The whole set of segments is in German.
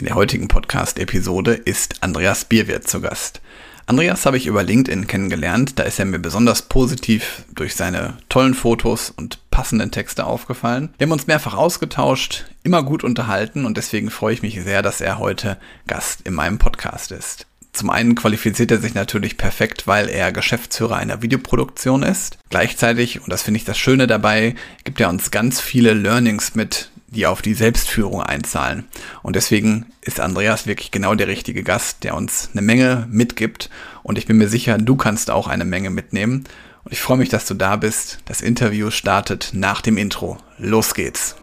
In der heutigen Podcast-Episode ist Andreas Bierwert zu Gast. Andreas habe ich über LinkedIn kennengelernt, da ist er mir besonders positiv durch seine tollen Fotos und passenden Texte aufgefallen. Wir haben uns mehrfach ausgetauscht, immer gut unterhalten und deswegen freue ich mich sehr, dass er heute Gast in meinem Podcast ist. Zum einen qualifiziert er sich natürlich perfekt, weil er Geschäftsführer einer Videoproduktion ist. Gleichzeitig, und das finde ich das Schöne dabei, gibt er uns ganz viele Learnings mit, die auf die Selbstführung einzahlen. Und deswegen ist Andreas wirklich genau der richtige Gast, der uns eine Menge mitgibt. Und ich bin mir sicher, du kannst auch eine Menge mitnehmen. Und ich freue mich, dass du da bist. Das Interview startet nach dem Intro. Los geht's.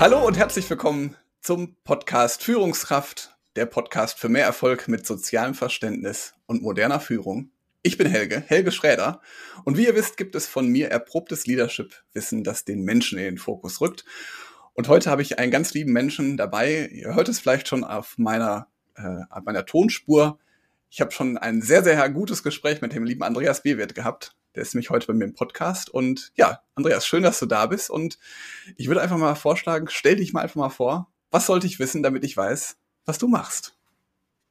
Hallo und herzlich willkommen zum Podcast Führungskraft, der Podcast für mehr Erfolg mit sozialem Verständnis und moderner Führung. Ich bin Helge, Helge Schräder. Und wie ihr wisst, gibt es von mir erprobtes Leadership-Wissen, das den Menschen in den Fokus rückt. Und heute habe ich einen ganz lieben Menschen dabei. Ihr hört es vielleicht schon auf meiner, äh, auf meiner Tonspur. Ich habe schon ein sehr, sehr gutes Gespräch mit dem lieben Andreas Bewert gehabt. Der ist nämlich heute bei mir im Podcast. Und ja, Andreas, schön, dass du da bist. Und ich würde einfach mal vorschlagen, stell dich mal einfach mal vor. Was sollte ich wissen, damit ich weiß, was du machst?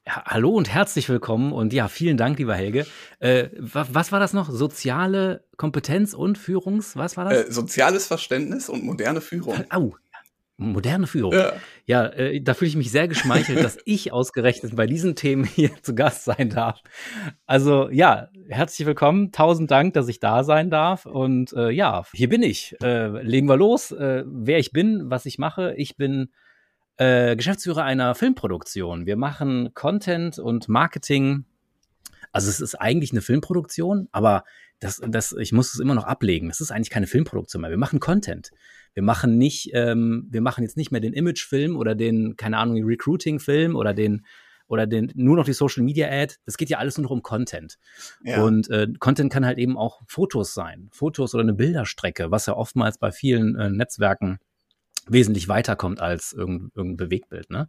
Ja, hallo und herzlich willkommen und ja, vielen Dank, lieber Helge. Äh, was, war das noch? Soziale Kompetenz und Führungs, was war das? Äh, soziales Verständnis und moderne Führung. Au, Moderne Führung. Ja, ja äh, da fühle ich mich sehr geschmeichelt, dass ich ausgerechnet bei diesen Themen hier zu Gast sein darf. Also ja, herzlich willkommen. Tausend Dank, dass ich da sein darf. Und äh, ja, hier bin ich. Äh, legen wir los. Äh, wer ich bin, was ich mache. Ich bin äh, Geschäftsführer einer Filmproduktion. Wir machen Content und Marketing. Also es ist eigentlich eine Filmproduktion, aber das, das, ich muss es immer noch ablegen. Das ist eigentlich keine Filmproduktion mehr. Wir machen Content. Wir machen nicht, ähm, wir machen jetzt nicht mehr den Imagefilm oder den, keine Ahnung, Recruiting-Film oder den oder den nur noch die Social Media Ad. Das geht ja alles nur noch um Content. Ja. Und äh, Content kann halt eben auch Fotos sein, Fotos oder eine Bilderstrecke, was ja oftmals bei vielen äh, Netzwerken wesentlich weiterkommt als irgendein, irgendein Bewegtbild. Ne?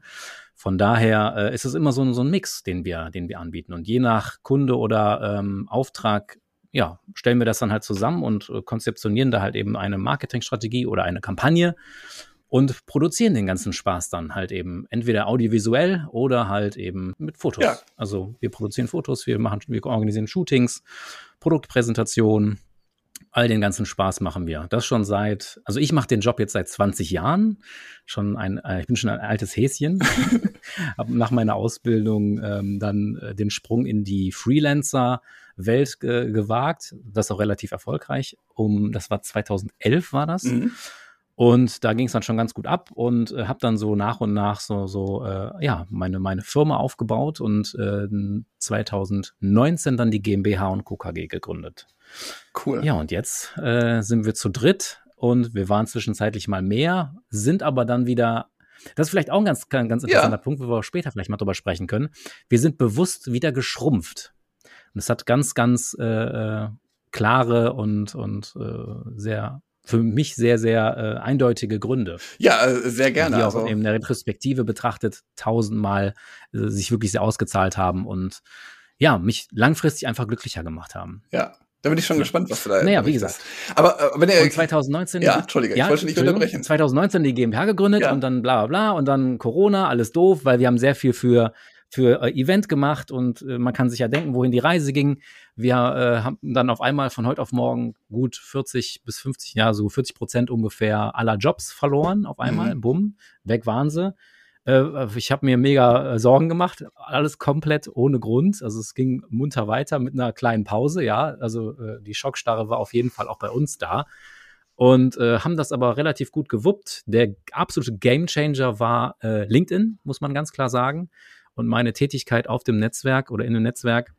Von daher äh, ist es immer so, so ein Mix, den wir, den wir anbieten. Und je nach Kunde oder ähm, Auftrag ja, stellen wir das dann halt zusammen und äh, konzeptionieren da halt eben eine Marketingstrategie oder eine Kampagne und produzieren den ganzen Spaß dann halt eben entweder audiovisuell oder halt eben mit Fotos. Ja. Also wir produzieren Fotos, wir machen, wir organisieren Shootings, Produktpräsentationen, all den ganzen Spaß machen wir. Das schon seit, also ich mache den Job jetzt seit 20 Jahren. Schon ein, äh, ich bin schon ein altes Häschen. Habe nach meiner Ausbildung ähm, dann äh, den Sprung in die Freelancer-Welt äh, gewagt. Das auch relativ erfolgreich. Um, das war 2011 war das. Mhm. Und da ging es dann schon ganz gut ab und äh, habe dann so nach und nach so, so äh, ja, meine, meine Firma aufgebaut und äh, 2019 dann die GmbH und KKG gegründet. Cool. Ja, und jetzt äh, sind wir zu dritt und wir waren zwischenzeitlich mal mehr, sind aber dann wieder das ist vielleicht auch ein ganz, ganz interessanter ja. Punkt, wo wir später vielleicht mal drüber sprechen können. Wir sind bewusst wieder geschrumpft. Und es hat ganz, ganz äh, äh klare und, und äh, sehr für mich sehr, sehr äh, eindeutige Gründe. Ja, äh, sehr gerne. Die auch also. in der Retrospektive betrachtet tausendmal äh, sich wirklich sehr ausgezahlt haben und ja, mich langfristig einfach glücklicher gemacht haben. Ja, da bin ich schon gespannt, was du da Naja, wie gesagt. Aber äh, wenn er. Und 2019. Ja, Entschuldige, ja, ich wollte nicht unterbrechen. 2019 die GmbH gegründet ja. und dann bla bla bla und dann Corona, alles doof, weil wir haben sehr viel für für äh, Event gemacht und äh, man kann sich ja denken, wohin die Reise ging. Wir äh, haben dann auf einmal von heute auf morgen gut 40 bis 50, ja, so 40 Prozent ungefähr aller Jobs verloren auf einmal. Mhm. Bumm, weg waren sie. Äh, ich habe mir mega äh, Sorgen gemacht, alles komplett ohne Grund. Also es ging munter weiter mit einer kleinen Pause, ja. Also äh, die Schockstarre war auf jeden Fall auch bei uns da. Und äh, haben das aber relativ gut gewuppt. Der absolute Gamechanger war äh, LinkedIn, muss man ganz klar sagen. Und meine Tätigkeit auf dem Netzwerk oder in dem Netzwerk.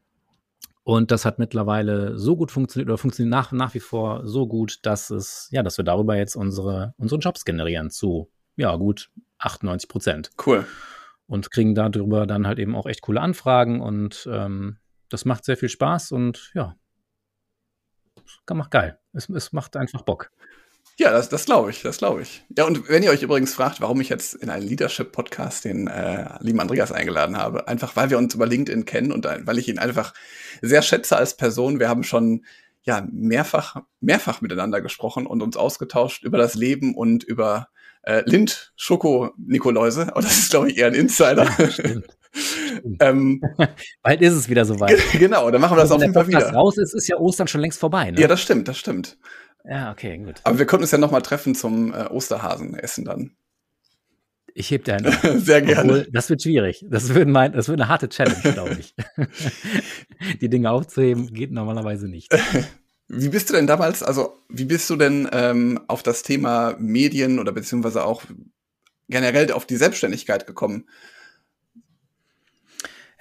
Und das hat mittlerweile so gut funktioniert oder funktioniert nach, nach wie vor so gut, dass es, ja, dass wir darüber jetzt unsere, unsere Jobs generieren zu, ja, gut 98 Prozent. Cool. Und kriegen darüber dann halt eben auch echt coole Anfragen und ähm, das macht sehr viel Spaß und ja, macht geil. Es, es macht einfach Bock. Ja, das, das glaube ich, das glaube ich. Ja, und wenn ihr euch übrigens fragt, warum ich jetzt in einen Leadership-Podcast den äh, lieben Andreas eingeladen habe, einfach weil wir uns über LinkedIn kennen und weil ich ihn einfach sehr schätze als Person. Wir haben schon ja mehrfach, mehrfach miteinander gesprochen und uns ausgetauscht über das Leben und über äh, Lind Schoko Nikoläuse. Aber das ist, glaube ich, eher ein Insider. Stimmt. ähm, Bald ist es wieder soweit. Genau, dann machen wir das also, auf jeden Fall wieder. raus ist, ist ja Ostern schon längst vorbei. Ne? Ja, das stimmt, das stimmt. Ja, okay, gut. Aber wir könnten uns ja noch mal treffen zum äh, Osterhasen essen dann. Ich heb dir einen. Sehr gerne. Obwohl, das wird schwierig. Das wird, mein, das wird eine harte Challenge, glaube ich. Die Dinge aufzuheben geht normalerweise nicht. Wie bist du denn damals, also wie bist du denn ähm, auf das Thema Medien oder beziehungsweise auch generell auf die Selbstständigkeit gekommen?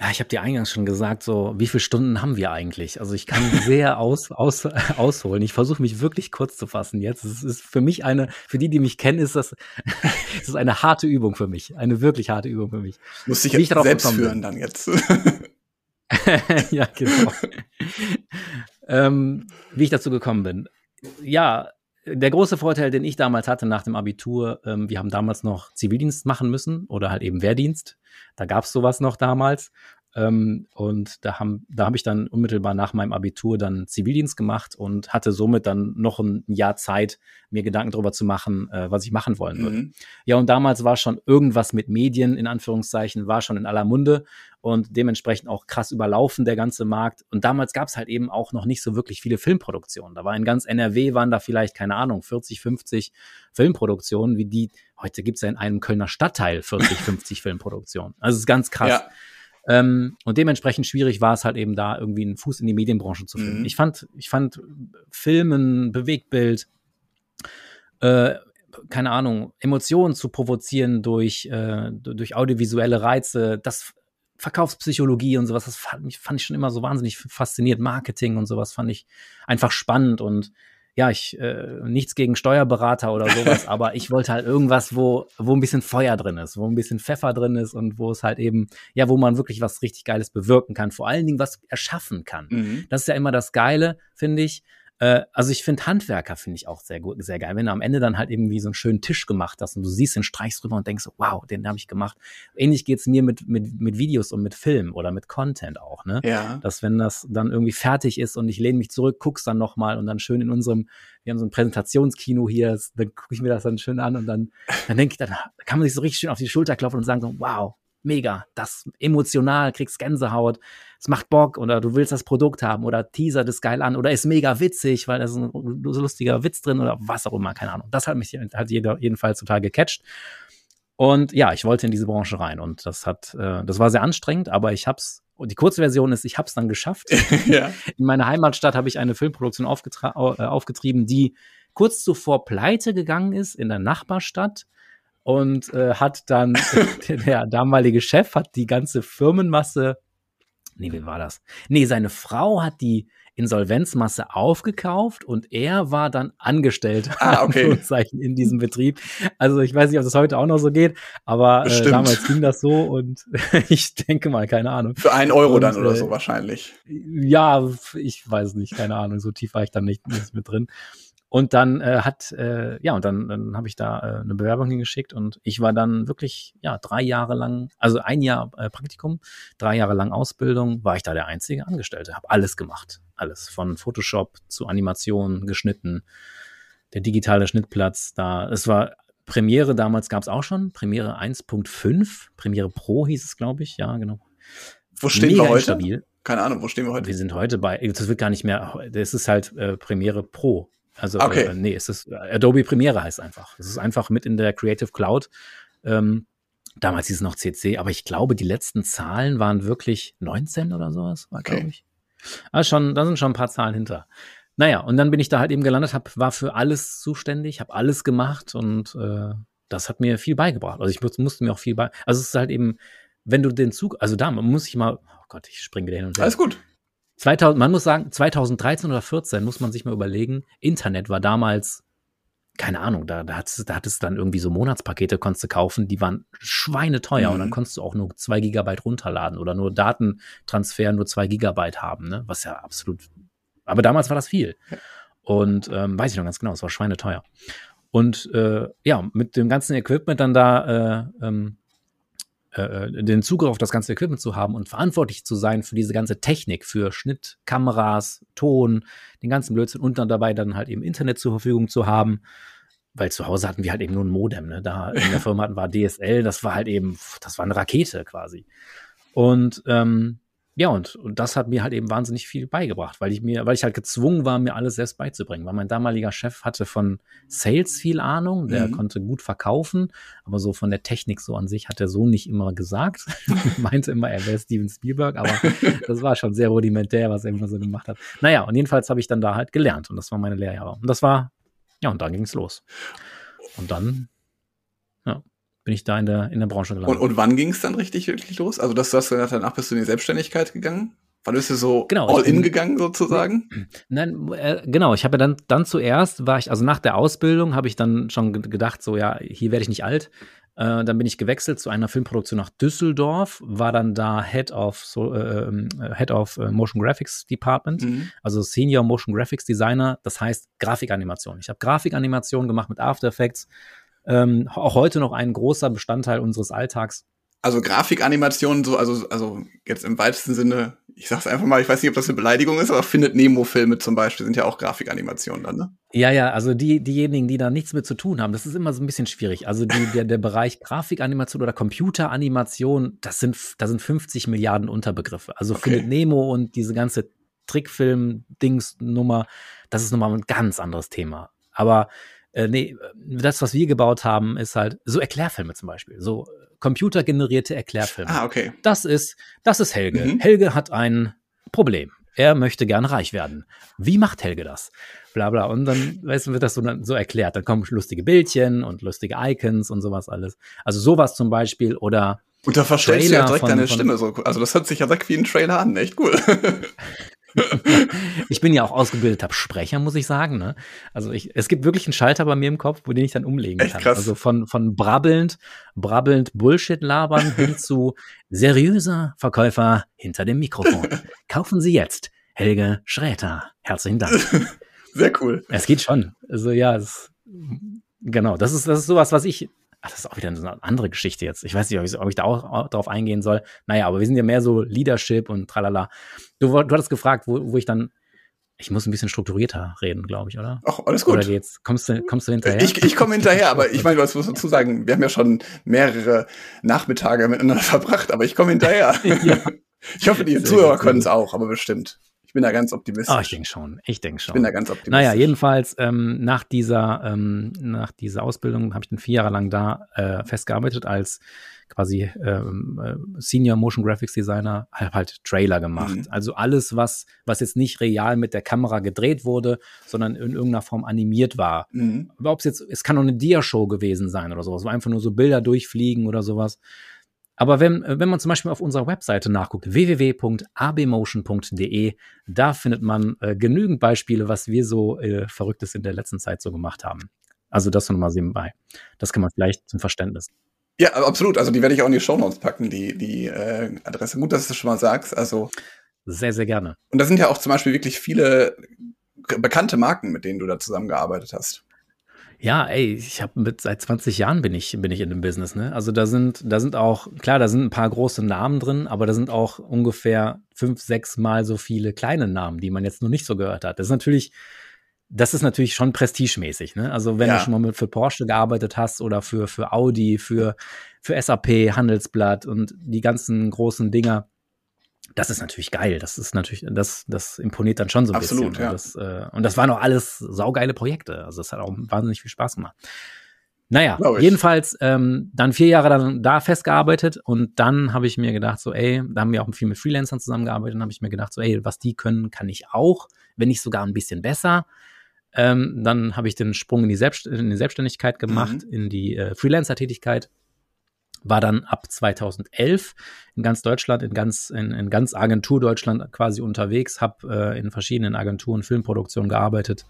Ja, ich habe dir eingangs schon gesagt, so wie viele Stunden haben wir eigentlich? Also ich kann sehr aus, aus, ausholen. Ich versuche mich wirklich kurz zu fassen jetzt. Es ist für mich eine, für die, die mich kennen, ist das, es ist eine harte Übung für mich, eine wirklich harte Übung für mich. Muss ich jetzt selbst führen bin. dann jetzt. ja, genau. ähm, wie ich dazu gekommen bin. Ja, der große Vorteil, den ich damals hatte nach dem Abitur, ähm, wir haben damals noch Zivildienst machen müssen oder halt eben Wehrdienst. Da gab es sowas noch damals. Ähm, und da haben, da habe ich dann unmittelbar nach meinem Abitur dann Zivildienst gemacht und hatte somit dann noch ein Jahr Zeit, mir Gedanken darüber zu machen, äh, was ich machen wollen würde. Mhm. Ja, und damals war schon irgendwas mit Medien, in Anführungszeichen, war schon in aller Munde und dementsprechend auch krass überlaufen, der ganze Markt. Und damals gab es halt eben auch noch nicht so wirklich viele Filmproduktionen. Da war in ganz NRW waren da vielleicht, keine Ahnung, 40, 50 Filmproduktionen, wie die, heute gibt es ja in einem Kölner Stadtteil 40, 50 Filmproduktionen. Also es ist ganz krass. Ja. Ähm, und dementsprechend schwierig war es halt eben da irgendwie einen Fuß in die Medienbranche zu finden. Mhm. Ich fand, ich fand Filmen, Bewegtbild, äh, keine Ahnung, Emotionen zu provozieren durch, äh, durch audiovisuelle Reize, das Verkaufspsychologie und sowas, das fand, fand ich schon immer so wahnsinnig fasziniert. Marketing und sowas fand ich einfach spannend und ja, ich äh, nichts gegen Steuerberater oder sowas, aber ich wollte halt irgendwas, wo wo ein bisschen Feuer drin ist, wo ein bisschen Pfeffer drin ist und wo es halt eben ja, wo man wirklich was richtig Geiles bewirken kann, vor allen Dingen was erschaffen kann. Mhm. Das ist ja immer das Geile, finde ich, äh, also ich finde Handwerker finde ich auch sehr gut, sehr geil. Wenn du am Ende dann halt irgendwie so einen schönen Tisch gemacht hast und du siehst den streichst drüber und denkst so, wow, den habe ich gemacht. Ähnlich geht's mir mit, mit, mit Videos und mit Film oder mit Content auch, ne? Ja. Dass wenn das dann irgendwie fertig ist und ich lehne mich zurück, guck's dann nochmal und dann schön in unserem, wir haben so ein Präsentationskino hier, dann gucke ich mir das dann schön an und dann, dann denke ich, dann kann man sich so richtig schön auf die Schulter klopfen und sagen so, wow, mega, das emotional, kriegst Gänsehaut, es macht Bock oder du willst das Produkt haben oder teaser das geil an oder ist mega witzig, weil da ist ein lustiger Witz drin oder was auch immer, keine Ahnung. Das hat mich hat jeder, jedenfalls total gecatcht. Und ja, ich wollte in diese Branche rein und das hat, äh, das war sehr anstrengend, aber ich hab's, und die kurze Version ist, ich hab's dann geschafft. ja. In meiner Heimatstadt habe ich eine Filmproduktion äh, aufgetrieben, die kurz zuvor pleite gegangen ist in der Nachbarstadt und äh, hat dann der damalige Chef hat die ganze Firmenmasse nee, wie war das? Nee, seine Frau hat die Insolvenzmasse aufgekauft und er war dann angestellt ah, okay. in diesem Betrieb. Also ich weiß nicht, ob das heute auch noch so geht, aber äh, damals ging das so und ich denke mal, keine Ahnung. Für einen Euro und, dann oder äh, so wahrscheinlich. Ja, ich weiß nicht, keine Ahnung, so tief war ich dann nicht, nicht mit drin. Und dann äh, hat, äh, ja, und dann, dann habe ich da äh, eine Bewerbung hingeschickt und ich war dann wirklich, ja, drei Jahre lang, also ein Jahr äh, Praktikum, drei Jahre lang Ausbildung, war ich da der einzige Angestellte, habe alles gemacht. Alles. Von Photoshop zu Animation, geschnitten, der digitale Schnittplatz, da, es war Premiere damals gab es auch schon, Premiere 1.5, Premiere Pro hieß es, glaube ich, ja, genau. Wo stehen Mega wir heute? Stabil. Keine Ahnung, wo stehen wir heute? Wir sind heute bei, das wird gar nicht mehr, das ist halt äh, Premiere Pro. Also okay. äh, nee, es ist äh, Adobe Premiere heißt einfach. Es ist einfach mit in der Creative Cloud. Ähm, damals hieß es noch CC, aber ich glaube, die letzten Zahlen waren wirklich 19 oder sowas, war okay. glaube ich. Also schon, da sind schon ein paar Zahlen hinter. Naja, und dann bin ich da halt eben gelandet, hab, war für alles zuständig, habe alles gemacht und äh, das hat mir viel beigebracht. Also ich musste mir auch viel bei. Also es ist halt eben, wenn du den Zug, also da muss ich mal, oh Gott, ich springe wieder hin und her. Alles gut. 2000, man muss sagen, 2013 oder 14 muss man sich mal überlegen. Internet war damals, keine Ahnung, da, da, hat, da hat es dann irgendwie so Monatspakete konntest du kaufen, die waren schweineteuer mhm. und dann mhm. konntest du auch nur zwei Gigabyte runterladen oder nur Datentransfer nur zwei Gigabyte haben, ne? Was ja absolut, aber damals war das viel. Und ähm, weiß ich noch ganz genau, es war schweineteuer. Und äh, ja, mit dem ganzen Equipment dann da äh, ähm, äh, den Zugriff auf das ganze Equipment zu haben und verantwortlich zu sein für diese ganze Technik, für Schnitt, Kameras, Ton, den ganzen Blödsinn und dann dabei dann halt eben Internet zur Verfügung zu haben. Weil zu Hause hatten wir halt eben nur ein Modem, ne? Da in der Firma hatten wir DSL, das war halt eben, das war eine Rakete quasi. Und ähm, ja, und, und das hat mir halt eben wahnsinnig viel beigebracht, weil ich mir, weil ich halt gezwungen war, mir alles selbst beizubringen. Weil mein damaliger Chef hatte von Sales viel Ahnung, der mhm. konnte gut verkaufen, aber so von der Technik so an sich hat er so nicht immer gesagt. Meinte immer, er wäre Steven Spielberg, aber das war schon sehr rudimentär, was er immer so gemacht hat. Naja, und jedenfalls habe ich dann da halt gelernt und das war meine Lehrjahre. Und das war, ja, und dann ging es los. Und dann, bin ich da in der, in der Branche gelandet. Und, und wann ging es dann richtig wirklich los? Also, dass du hast gesagt, danach bist du in die Selbstständigkeit gegangen? Wann bist du so genau, all in gegangen sozusagen? Nein, äh, genau. Ich habe ja dann, dann zuerst war ich, also nach der Ausbildung habe ich dann schon gedacht, so ja, hier werde ich nicht alt. Äh, dann bin ich gewechselt zu einer Filmproduktion nach Düsseldorf, war dann da Head of, so, äh, ähm, Head of äh, Motion Graphics Department, mhm. also Senior Motion Graphics Designer, das heißt Grafikanimation. Ich habe Grafikanimation gemacht mit After Effects, ähm, auch heute noch ein großer Bestandteil unseres Alltags. Also Grafikanimationen, so, also, also jetzt im weitesten Sinne, ich sag's einfach mal, ich weiß nicht, ob das eine Beleidigung ist, aber findet Nemo-Filme zum Beispiel sind ja auch Grafikanimationen dann, ne? Ja, ja, also die, diejenigen, die da nichts mit zu tun haben, das ist immer so ein bisschen schwierig. Also die, der, der Bereich Grafikanimation oder Computeranimation, das sind, da sind 50 Milliarden Unterbegriffe. Also okay. findet Nemo und diese ganze Trickfilm-Dings-Nummer, das ist nochmal ein ganz anderes Thema. Aber äh, nee, das, was wir gebaut haben, ist halt so Erklärfilme zum Beispiel. So computergenerierte Erklärfilme. Ah, okay. Das ist, das ist Helge. Mhm. Helge hat ein Problem. Er möchte gerne reich werden. Wie macht Helge das? Bla bla. Und dann, weißt du, wird das so, so erklärt. Dann kommen lustige Bildchen und lustige Icons und sowas alles. Also sowas zum Beispiel oder und da verstellst Trailer du ja direkt von, deine Stimme so. Also das hört sich ja direkt wie ein Trailer an, echt cool. ich bin ja auch ausgebildeter Sprecher, muss ich sagen. Ne? Also ich, es gibt wirklich einen Schalter bei mir im Kopf, wo den ich dann umlegen Echt kann. Krass. Also von, von brabbelnd, brabbelnd Bullshit labern hin zu seriöser Verkäufer hinter dem Mikrofon. Kaufen Sie jetzt Helge Schräter. Herzlichen Dank. Sehr cool. Es geht schon. Also ja, es, genau. Das ist, das ist sowas, was ich Ach, das ist auch wieder eine andere Geschichte jetzt. Ich weiß nicht, ob ich, ob ich da auch drauf eingehen soll. Naja, aber wir sind ja mehr so Leadership und tralala. Du, du hattest gefragt, wo, wo ich dann ich muss ein bisschen strukturierter reden, glaube ich, oder? Ach, alles gut. Oder geht's? Kommst du, kommst du hinterher? Ich, ich komme hinterher, aber ich meine, was muss dazu sagen? Wir haben ja schon mehrere Nachmittage miteinander verbracht, aber ich komme hinterher. ja. Ich hoffe, die Zuhörer können es auch, aber bestimmt. Ich bin da ganz optimistisch. Oh, ich denke schon. Ich denke schon. Ich bin da ganz optimistisch. Naja, jedenfalls ähm, nach dieser ähm, nach dieser Ausbildung habe ich dann vier Jahre lang da äh, festgearbeitet als quasi ähm, äh, Senior Motion Graphics Designer, habe halt Trailer gemacht. Mhm. Also alles, was was jetzt nicht real mit der Kamera gedreht wurde, sondern in irgendeiner Form animiert war. Mhm. Ob es jetzt, es kann auch eine Dia-Show gewesen sein oder sowas, wo einfach nur so Bilder durchfliegen oder sowas. Aber wenn, wenn man zum Beispiel auf unserer Webseite nachguckt, www.abmotion.de, da findet man äh, genügend Beispiele, was wir so äh, Verrücktes in der letzten Zeit so gemacht haben. Also das nochmal nebenbei. Das kann man vielleicht zum Verständnis. Ja, absolut. Also die werde ich auch in die Show Notes packen, die, die äh, Adresse. Gut, dass du das schon mal sagst. Also sehr, sehr gerne. Und da sind ja auch zum Beispiel wirklich viele bekannte Marken, mit denen du da zusammengearbeitet hast. Ja, ey, ich habe mit seit 20 Jahren bin ich bin ich in dem Business, ne? Also da sind da sind auch klar, da sind ein paar große Namen drin, aber da sind auch ungefähr fünf, sechs Mal so viele kleine Namen, die man jetzt noch nicht so gehört hat. Das ist natürlich das ist natürlich schon prestigemäßig, ne? Also wenn ja. du schon mal mit für Porsche gearbeitet hast oder für für Audi, für für SAP, Handelsblatt und die ganzen großen Dinger, das ist natürlich geil. Das ist natürlich, das, das imponiert dann schon so ein Absolut, bisschen. Ja. Und, das, äh, und das waren auch alles saugeile Projekte. Also es hat auch wahnsinnig viel Spaß gemacht. Naja, jedenfalls ähm, dann vier Jahre dann da festgearbeitet und dann habe ich mir gedacht, so, ey, da haben wir auch viel mit Freelancern zusammengearbeitet und habe ich mir gedacht, so, ey, was die können, kann ich auch, wenn nicht sogar ein bisschen besser. Ähm, dann habe ich den Sprung in die, Selbst in die Selbstständigkeit gemacht, mhm. in die äh, Freelancer-Tätigkeit war dann ab 2011 in ganz Deutschland, in ganz, in, in ganz Agentur Deutschland quasi unterwegs, habe äh, in verschiedenen Agenturen Filmproduktion gearbeitet.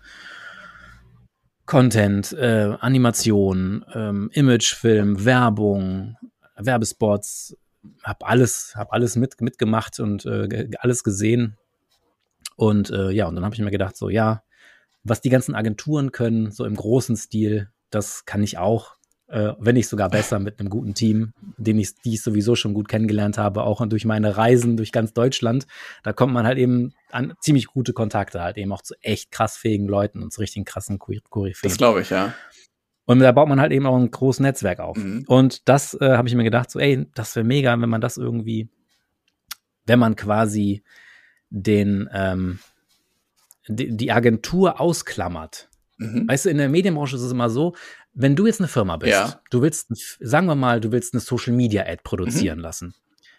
Content, äh, Animation, ähm, Imagefilm, Werbung, Werbespots, habe alles, hab alles mit, mitgemacht und äh, alles gesehen. Und äh, ja, und dann habe ich mir gedacht, so ja, Was die ganzen Agenturen können, so im großen Stil, das kann ich auch äh, wenn nicht sogar besser mit einem guten Team, den ich, die ich sowieso schon gut kennengelernt habe, auch durch meine Reisen durch ganz Deutschland. Da kommt man halt eben an ziemlich gute Kontakte halt eben auch zu echt krass fähigen Leuten und zu richtig krassen Koryphäen. Das glaube ich, ja. Und da baut man halt eben auch ein großes Netzwerk auf. Mhm. Und das äh, habe ich mir gedacht, so, ey, das wäre mega, wenn man das irgendwie, wenn man quasi den, ähm, die, die Agentur ausklammert. Mhm. Weißt du, in der Medienbranche ist es immer so, wenn du jetzt eine Firma bist, ja. du willst, sagen wir mal, du willst eine Social Media Ad produzieren mhm. lassen.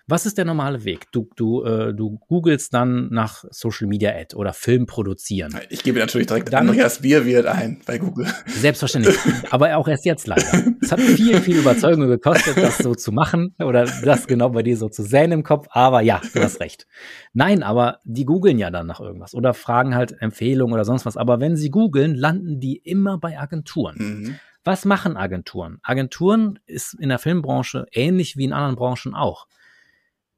Was ist der normale Weg? Du, du, äh, du googelst dann nach Social Media Ad oder Film produzieren. Ich gebe natürlich direkt dann, Andreas Bierwirt ein bei Google. Selbstverständlich. Aber auch erst jetzt leider. Es hat viel, viel Überzeugung gekostet, das so zu machen oder das genau bei dir so zu säen im Kopf. Aber ja, du hast recht. Nein, aber die googeln ja dann nach irgendwas oder fragen halt Empfehlungen oder sonst was. Aber wenn sie googeln, landen die immer bei Agenturen. Mhm. Was machen Agenturen? Agenturen ist in der Filmbranche ähnlich wie in anderen Branchen auch.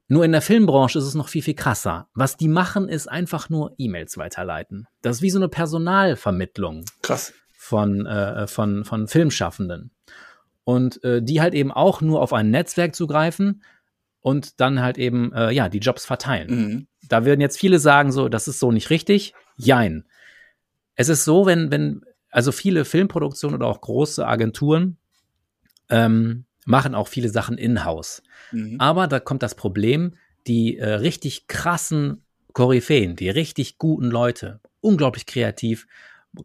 Nur in der Filmbranche ist es noch viel, viel krasser. Was die machen, ist einfach nur E-Mails weiterleiten. Das ist wie so eine Personalvermittlung. Krass. Von, äh, von, von Filmschaffenden. Und äh, die halt eben auch nur auf ein Netzwerk zugreifen und dann halt eben, äh, ja, die Jobs verteilen. Mhm. Da würden jetzt viele sagen, so, das ist so nicht richtig. Jein. Es ist so, wenn, wenn also viele Filmproduktionen oder auch große Agenturen ähm, machen auch viele Sachen in-house. Mhm. Aber da kommt das Problem, die äh, richtig krassen Koryphäen, die richtig guten Leute, unglaublich kreativ,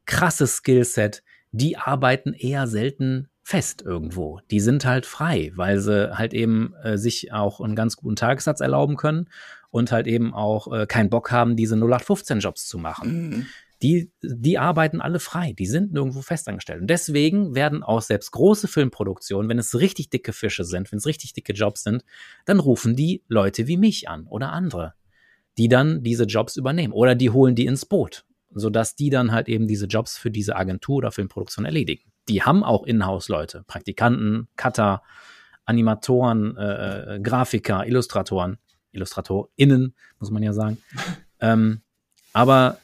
krasses Skillset, die arbeiten eher selten fest irgendwo. Die sind halt frei, weil sie halt eben äh, sich auch einen ganz guten Tagessatz erlauben können und halt eben auch äh, keinen Bock haben, diese 0815 Jobs zu machen. Mhm die, die arbeiten alle frei, die sind nirgendwo festangestellt. Und deswegen werden auch selbst große Filmproduktionen, wenn es richtig dicke Fische sind, wenn es richtig dicke Jobs sind, dann rufen die Leute wie mich an oder andere, die dann diese Jobs übernehmen oder die holen die ins Boot, sodass die dann halt eben diese Jobs für diese Agentur oder Filmproduktion erledigen. Die haben auch Inhouse-Leute, Praktikanten, Cutter, Animatoren, äh, äh Grafiker, Illustratoren, IllustratorInnen, muss man ja sagen. ähm, aber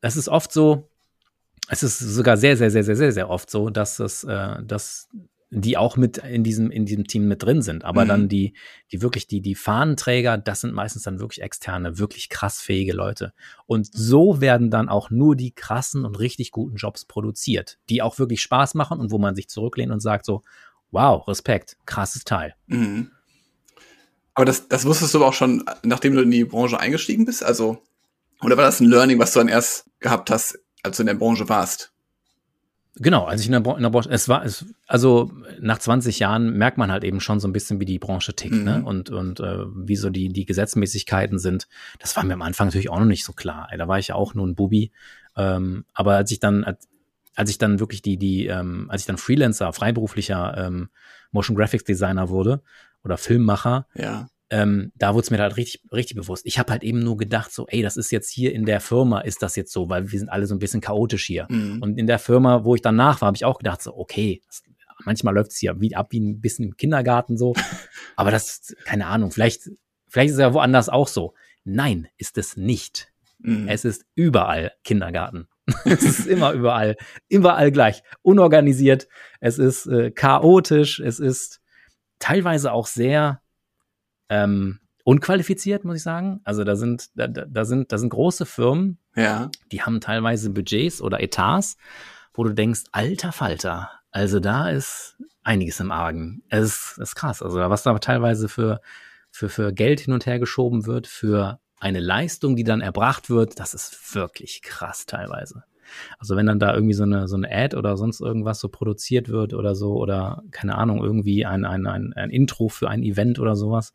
es ist oft so, es ist sogar sehr, sehr, sehr, sehr, sehr, sehr oft so, dass es, äh, dass die auch mit in diesem, in diesem Team mit drin sind. Aber mhm. dann die, die wirklich, die, die Fahnenträger, das sind meistens dann wirklich externe, wirklich krass fähige Leute. Und so werden dann auch nur die krassen und richtig guten Jobs produziert, die auch wirklich Spaß machen und wo man sich zurücklehnt und sagt so, wow, Respekt, krasses Teil. Mhm. Aber das, das wusstest du aber auch schon, nachdem du in die Branche eingestiegen bist? Also oder war das ein Learning, was du dann erst gehabt hast, als du in der Branche warst? Genau, als ich in der, in der Branche, es war, es, also nach 20 Jahren merkt man halt eben schon so ein bisschen, wie die Branche tickt, ne? mhm. ne? Und, und äh, wie so die, die Gesetzmäßigkeiten sind. Das war mir am Anfang natürlich auch noch nicht so klar. Da war ich ja auch nur ein Bubi. Ähm, aber als ich dann, als, als ich dann wirklich die, die, ähm, als ich dann Freelancer, freiberuflicher ähm, Motion Graphics Designer wurde oder Filmmacher, ja ähm, da wurde es mir halt richtig, richtig bewusst. Ich habe halt eben nur gedacht, so, ey, das ist jetzt hier in der Firma, ist das jetzt so, weil wir sind alle so ein bisschen chaotisch hier. Mhm. Und in der Firma, wo ich danach war, habe ich auch gedacht, so, okay, das, manchmal läuft es hier wie, ab wie ein bisschen im Kindergarten so. Aber das, keine Ahnung, vielleicht, vielleicht ist es ja woanders auch so. Nein, ist es nicht. Mhm. Es ist überall Kindergarten. es ist immer überall, überall gleich. Unorganisiert, es ist äh, chaotisch, es ist teilweise auch sehr ähm, unqualifiziert, muss ich sagen. Also da sind, da, da sind, da sind große Firmen, ja. die haben teilweise Budgets oder Etats, wo du denkst, alter Falter, also da ist einiges im Argen. Es ist, ist krass. Also was da teilweise für, für, für Geld hin und her geschoben wird, für eine Leistung, die dann erbracht wird, das ist wirklich krass teilweise. Also wenn dann da irgendwie so eine, so eine Ad oder sonst irgendwas so produziert wird oder so oder keine Ahnung, irgendwie ein, ein, ein, ein Intro für ein Event oder sowas.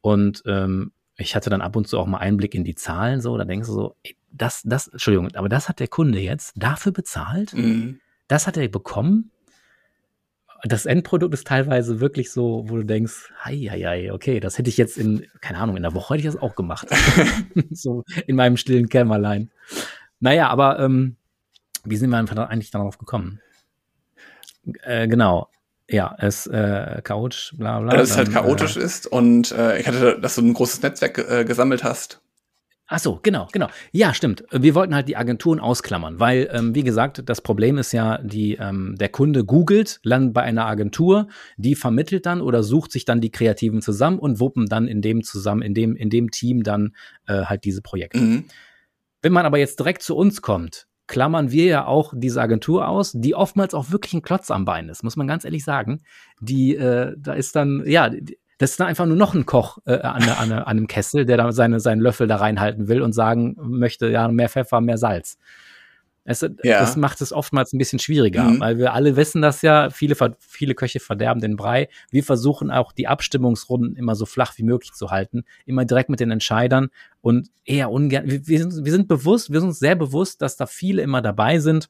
Und ähm, ich hatte dann ab und zu auch mal Einblick in die Zahlen so, da denkst du so, ey, das, das, Entschuldigung, aber das hat der Kunde jetzt dafür bezahlt? Mhm. Das hat er bekommen? das Endprodukt ist teilweise wirklich so, wo du denkst, hei, hei, hei, okay, das hätte ich jetzt in, keine Ahnung, in der Woche hätte ich das auch gemacht. so in meinem stillen Kämmerlein. Naja, aber ähm, wie sind wir eigentlich darauf gekommen? Äh, genau. Ja, es äh, chaotisch, bla bla. Ja, dass es halt chaotisch äh, ist und äh, ich hatte, dass du ein großes Netzwerk äh, gesammelt hast. Ach so, genau, genau. Ja, stimmt. Wir wollten halt die Agenturen ausklammern, weil, ähm, wie gesagt, das Problem ist ja, die, ähm, der Kunde googelt, landet bei einer Agentur, die vermittelt dann oder sucht sich dann die Kreativen zusammen und wuppen dann in dem zusammen, in dem, in dem Team dann äh, halt diese Projekte. Mhm. Wenn man aber jetzt direkt zu uns kommt, klammern wir ja auch diese Agentur aus, die oftmals auch wirklich ein Klotz am Bein ist, muss man ganz ehrlich sagen. Die, äh, da ist dann, ja, das ist dann einfach nur noch ein Koch äh, an, an, an einem Kessel, der da seine, seinen Löffel da reinhalten will und sagen möchte, ja, mehr Pfeffer, mehr Salz. Es, ja. Das macht es oftmals ein bisschen schwieriger, mhm. weil wir alle wissen das ja, viele, viele Köche verderben den Brei. Wir versuchen auch die Abstimmungsrunden immer so flach wie möglich zu halten, immer direkt mit den Entscheidern und eher ungern. Wir, wir, sind, wir sind bewusst, wir sind uns sehr bewusst, dass da viele immer dabei sind,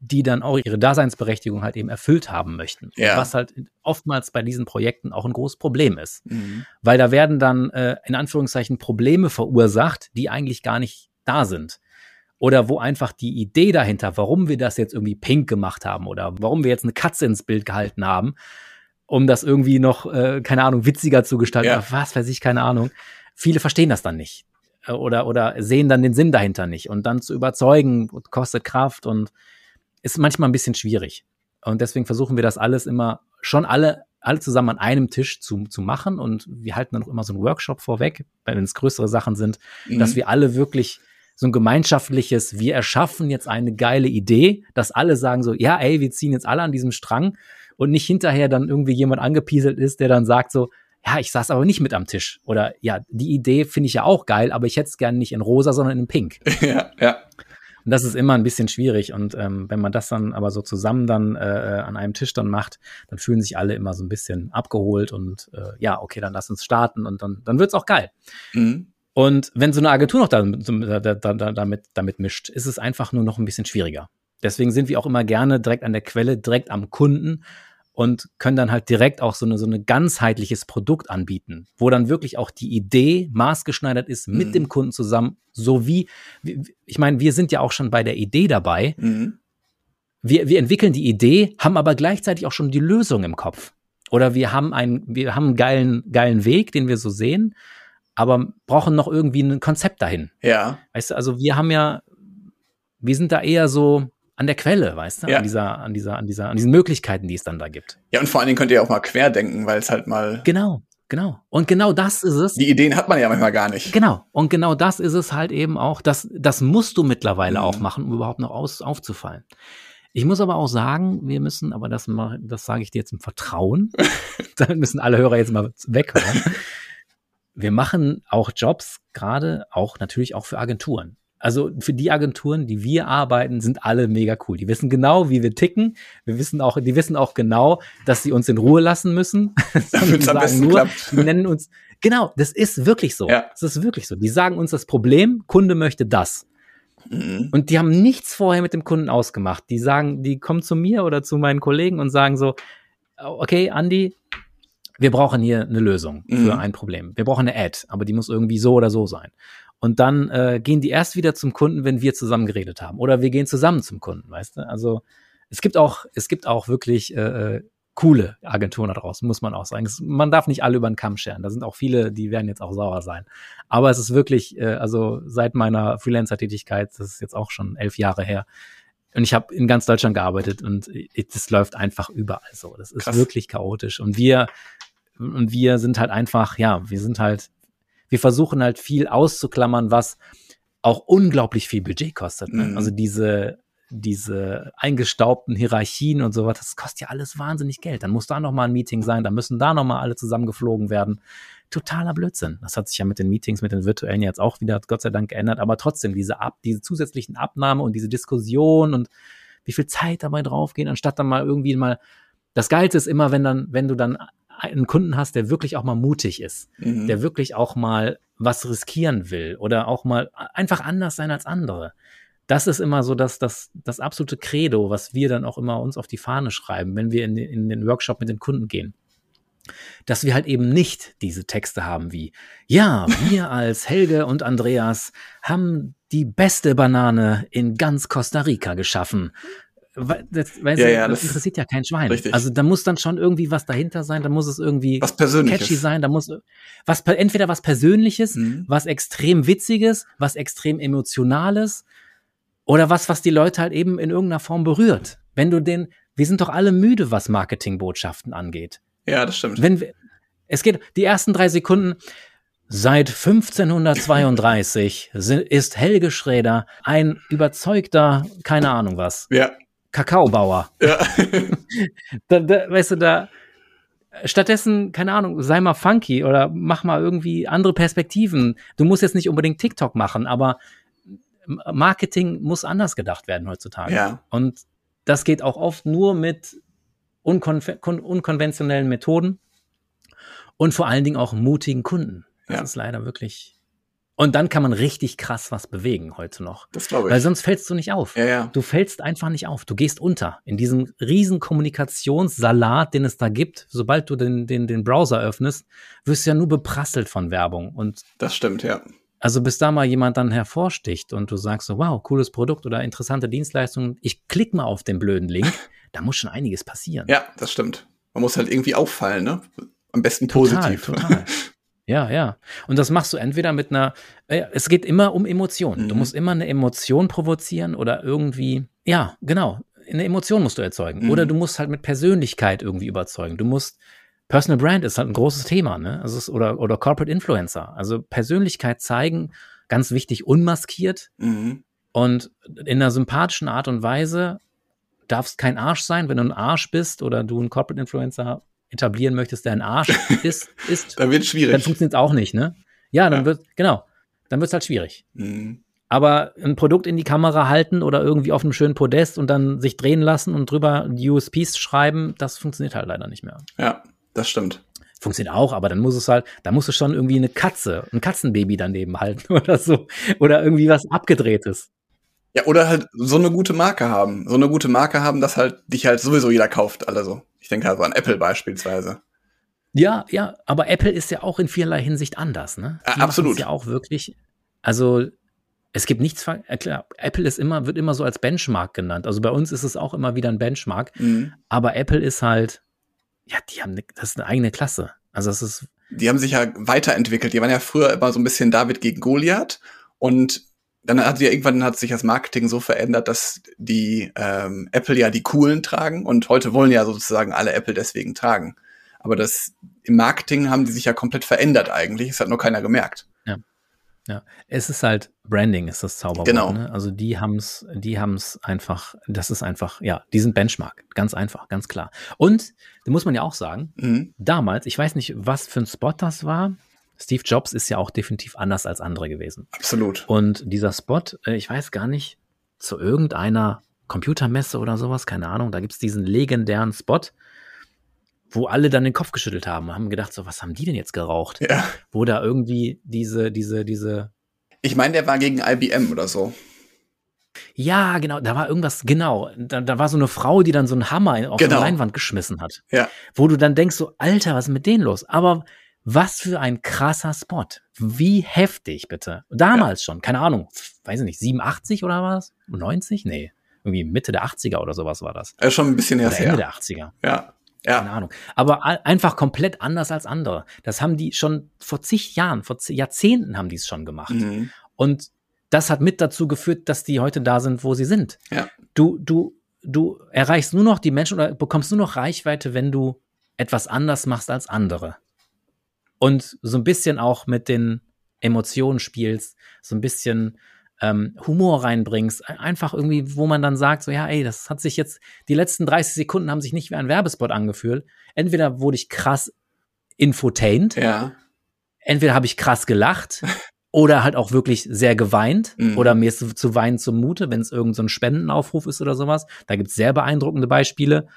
die dann auch ihre Daseinsberechtigung halt eben erfüllt haben möchten. Ja. Was halt oftmals bei diesen Projekten auch ein großes Problem ist. Mhm. Weil da werden dann äh, in Anführungszeichen Probleme verursacht, die eigentlich gar nicht da sind. Oder wo einfach die Idee dahinter, warum wir das jetzt irgendwie pink gemacht haben oder warum wir jetzt eine Katze ins Bild gehalten haben, um das irgendwie noch, äh, keine Ahnung, witziger zu gestalten, ja. was weiß ich, keine Ahnung. Viele verstehen das dann nicht. Äh, oder, oder sehen dann den Sinn dahinter nicht. Und dann zu überzeugen, kostet Kraft und ist manchmal ein bisschen schwierig. Und deswegen versuchen wir das alles immer schon alle, alle zusammen an einem Tisch zu, zu machen. Und wir halten dann auch immer so einen Workshop vorweg, wenn es größere Sachen sind, mhm. dass wir alle wirklich so ein gemeinschaftliches, wir erschaffen jetzt eine geile Idee, dass alle sagen so, ja, ey, wir ziehen jetzt alle an diesem Strang und nicht hinterher dann irgendwie jemand angepieselt ist, der dann sagt so, ja, ich saß aber nicht mit am Tisch. Oder ja, die Idee finde ich ja auch geil, aber ich hätte es gerne nicht in rosa, sondern in pink. Ja, ja. Und das ist immer ein bisschen schwierig. Und ähm, wenn man das dann aber so zusammen dann äh, äh, an einem Tisch dann macht, dann fühlen sich alle immer so ein bisschen abgeholt und äh, ja, okay, dann lass uns starten und dann, dann wird's auch geil. Mhm. Und wenn so eine Agentur noch da, da, da, damit, damit mischt, ist es einfach nur noch ein bisschen schwieriger. Deswegen sind wir auch immer gerne direkt an der Quelle, direkt am Kunden und können dann halt direkt auch so eine so eine ganzheitliches Produkt anbieten, wo dann wirklich auch die Idee maßgeschneidert ist mit mhm. dem Kunden zusammen, so wie ich meine, wir sind ja auch schon bei der Idee dabei. Mhm. Wir, wir entwickeln die Idee, haben aber gleichzeitig auch schon die Lösung im Kopf. Oder wir haben einen, wir haben einen geilen, geilen Weg, den wir so sehen, aber brauchen noch irgendwie ein Konzept dahin. Ja. Weißt du, also wir haben ja, wir sind da eher so, an der Quelle, weißt du? Ja. An dieser, an dieser, an dieser, an diesen Möglichkeiten, die es dann da gibt. Ja, und vor allen Dingen könnt ihr auch mal querdenken, weil es halt mal. Genau, genau. Und genau das ist es. Die Ideen hat man ja manchmal gar nicht. Genau. Und genau das ist es halt eben auch. Das, das musst du mittlerweile mhm. auch machen, um überhaupt noch aus, aufzufallen. Ich muss aber auch sagen, wir müssen, aber das, das sage ich dir jetzt im Vertrauen, da müssen alle Hörer jetzt mal weghören. Wir machen auch Jobs, gerade auch natürlich auch für Agenturen also für die Agenturen, die wir arbeiten, sind alle mega cool. Die wissen genau, wie wir ticken. Wir wissen auch, die wissen auch genau, dass sie uns in Ruhe lassen müssen. Damit am besten nur, klappt. Die nennen uns, genau, das ist wirklich so. Ja. Das ist wirklich so. Die sagen uns das Problem, Kunde möchte das. Mhm. Und die haben nichts vorher mit dem Kunden ausgemacht. Die sagen, die kommen zu mir oder zu meinen Kollegen und sagen so, okay, Andy, wir brauchen hier eine Lösung mhm. für ein Problem. Wir brauchen eine Ad, aber die muss irgendwie so oder so sein. Und dann äh, gehen die erst wieder zum Kunden, wenn wir zusammen geredet haben. Oder wir gehen zusammen zum Kunden, weißt du? Also es gibt auch, es gibt auch wirklich äh, äh coole Agenturen da draußen, muss man auch sagen. Es, man darf nicht alle über den Kamm scheren. Da sind auch viele, die werden jetzt auch sauer sein. Aber es ist wirklich, äh, also seit meiner Freelancer-Tätigkeit, das ist jetzt auch schon elf Jahre her, und ich habe in ganz Deutschland gearbeitet und das läuft einfach überall so. Das ist Krass. wirklich chaotisch. Und wir, und wir sind halt einfach, ja, wir sind halt wir versuchen halt viel auszuklammern, was auch unglaublich viel Budget kostet. Ne? Mhm. Also diese, diese eingestaubten Hierarchien und sowas, das kostet ja alles wahnsinnig Geld. Dann muss da noch mal ein Meeting sein, dann müssen da noch mal alle zusammengeflogen werden. Totaler Blödsinn. Das hat sich ja mit den Meetings, mit den virtuellen jetzt auch wieder Gott sei Dank geändert. Aber trotzdem diese Ab, diese zusätzlichen Abnahme und diese Diskussion und wie viel Zeit dabei draufgehen, anstatt dann mal irgendwie mal das Geilste ist immer, wenn dann, wenn du dann einen Kunden hast, der wirklich auch mal mutig ist, mhm. der wirklich auch mal was riskieren will oder auch mal einfach anders sein als andere. Das ist immer so das, das, das absolute Credo, was wir dann auch immer uns auf die Fahne schreiben, wenn wir in, in den Workshop mit den Kunden gehen dass wir halt eben nicht diese Texte haben wie, ja, wir als Helge und Andreas haben die beste Banane in ganz Costa Rica geschaffen das, weißt ja, ja, das, das, interessiert ja kein Schwein. Richtig. Also da muss dann schon irgendwie was dahinter sein, da muss es irgendwie was Persönliches. catchy sein, da muss was entweder was Persönliches, mhm. was extrem Witziges, was extrem Emotionales oder was, was die Leute halt eben in irgendeiner Form berührt. Wenn du den, wir sind doch alle müde, was Marketingbotschaften angeht. Ja, das stimmt. Wenn wir, es geht die ersten drei Sekunden. Seit 1532 ist Helge Schräder ein überzeugter, keine Ahnung was. Ja. Kakaobauer. Ja. da, da, weißt du, da, stattdessen, keine Ahnung, sei mal funky oder mach mal irgendwie andere Perspektiven. Du musst jetzt nicht unbedingt TikTok machen, aber Marketing muss anders gedacht werden heutzutage. Ja. Und das geht auch oft nur mit unkon unkonventionellen Methoden und vor allen Dingen auch mutigen Kunden. Das ja. ist leider wirklich. Und dann kann man richtig krass was bewegen heute noch. Das glaube ich. Weil sonst fällst du nicht auf. Ja, ja. Du fällst einfach nicht auf. Du gehst unter in diesem riesen Kommunikationssalat, den es da gibt. Sobald du den, den, den Browser öffnest, wirst du ja nur beprasselt von Werbung. Und das stimmt, ja. Also bis da mal jemand dann hervorsticht und du sagst so, wow, cooles Produkt oder interessante Dienstleistung, ich klicke mal auf den blöden Link, da muss schon einiges passieren. Ja, das stimmt. Man muss halt irgendwie auffallen, ne? Am besten positiv. Total, total. Ja, ja. Und das machst du entweder mit einer, äh, es geht immer um Emotionen. Mhm. Du musst immer eine Emotion provozieren oder irgendwie, ja, genau, eine Emotion musst du erzeugen. Mhm. Oder du musst halt mit Persönlichkeit irgendwie überzeugen. Du musst, Personal Brand ist halt ein großes Thema, ne? Also es, oder, oder Corporate Influencer. Also Persönlichkeit zeigen, ganz wichtig, unmaskiert mhm. und in einer sympathischen Art und Weise darfst kein Arsch sein, wenn du ein Arsch bist oder du ein Corporate Influencer etablieren möchtest, der ein Arsch ist, ist dann wird es schwierig. Dann funktioniert es auch nicht, ne? Ja, dann ja. wird, genau, dann wird es halt schwierig. Mhm. Aber ein Produkt in die Kamera halten oder irgendwie auf einem schönen Podest und dann sich drehen lassen und drüber USPs schreiben, das funktioniert halt leider nicht mehr. Ja, das stimmt. Funktioniert auch, aber dann muss es halt, da muss es schon irgendwie eine Katze, ein Katzenbaby daneben halten oder so. Oder irgendwie was abgedrehtes. Ja, oder halt so eine gute Marke haben. So eine gute Marke haben, dass halt dich halt sowieso jeder kauft, also. Ich denke also an Apple beispielsweise. Ja, ja, aber Apple ist ja auch in vielerlei Hinsicht anders, ne? Die Absolut. ja auch wirklich, also es gibt nichts, äh, klar, Apple ist immer, wird immer so als Benchmark genannt. Also bei uns ist es auch immer wieder ein Benchmark. Mhm. Aber Apple ist halt, ja, die haben, ne, das ist eine eigene Klasse. Also es ist. Die haben sich ja weiterentwickelt. Die waren ja früher immer so ein bisschen David gegen Goliath und dann hat sie ja irgendwann hat sich das Marketing so verändert, dass die ähm, Apple ja die coolen tragen und heute wollen ja sozusagen alle Apple deswegen tragen. Aber das im Marketing haben die sich ja komplett verändert eigentlich. Es hat nur keiner gemerkt. Ja. Ja, es ist halt Branding ist das Zauberwort. Genau. Ne? Also die haben's, die haben's einfach. Das ist einfach, ja, die sind Benchmark, ganz einfach, ganz klar. Und da muss man ja auch sagen, mhm. damals, ich weiß nicht, was für ein Spot das war. Steve Jobs ist ja auch definitiv anders als andere gewesen. Absolut. Und dieser Spot, äh, ich weiß gar nicht, zu irgendeiner Computermesse oder sowas, keine Ahnung, da gibt's diesen legendären Spot, wo alle dann den Kopf geschüttelt haben und haben gedacht, so, was haben die denn jetzt geraucht? Ja. Wo da irgendwie diese, diese, diese. Ich meine, der war gegen IBM oder so. Ja, genau, da war irgendwas, genau. Da, da war so eine Frau, die dann so einen Hammer auf genau. die Leinwand geschmissen hat. Ja. Wo du dann denkst, so, Alter, was ist mit denen los? Aber was für ein krasser Spot. Wie heftig, bitte. Damals ja. schon, keine Ahnung, weiß ich nicht, 87 oder was? 90? Nee, irgendwie Mitte der 80er oder sowas war das. Ja, schon ein bisschen her. Ende der 80er. Ja. Ja. Keine Ahnung. Aber einfach komplett anders als andere. Das haben die schon vor zig Jahren, vor Jahrzehnten haben die es schon gemacht. Mhm. Und das hat mit dazu geführt, dass die heute da sind, wo sie sind. Ja. Du, du, du erreichst nur noch die Menschen oder bekommst nur noch Reichweite, wenn du etwas anders machst als andere und so ein bisschen auch mit den Emotionen spielst, so ein bisschen ähm, Humor reinbringst, einfach irgendwie, wo man dann sagt, so ja, ey, das hat sich jetzt, die letzten 30 Sekunden haben sich nicht wie ein Werbespot angefühlt. Entweder wurde ich krass infotained, ja. entweder habe ich krass gelacht oder halt auch wirklich sehr geweint mhm. oder mir ist zu weinen zumute, wenn es irgendein so Spendenaufruf ist oder sowas. Da gibt's sehr beeindruckende Beispiele.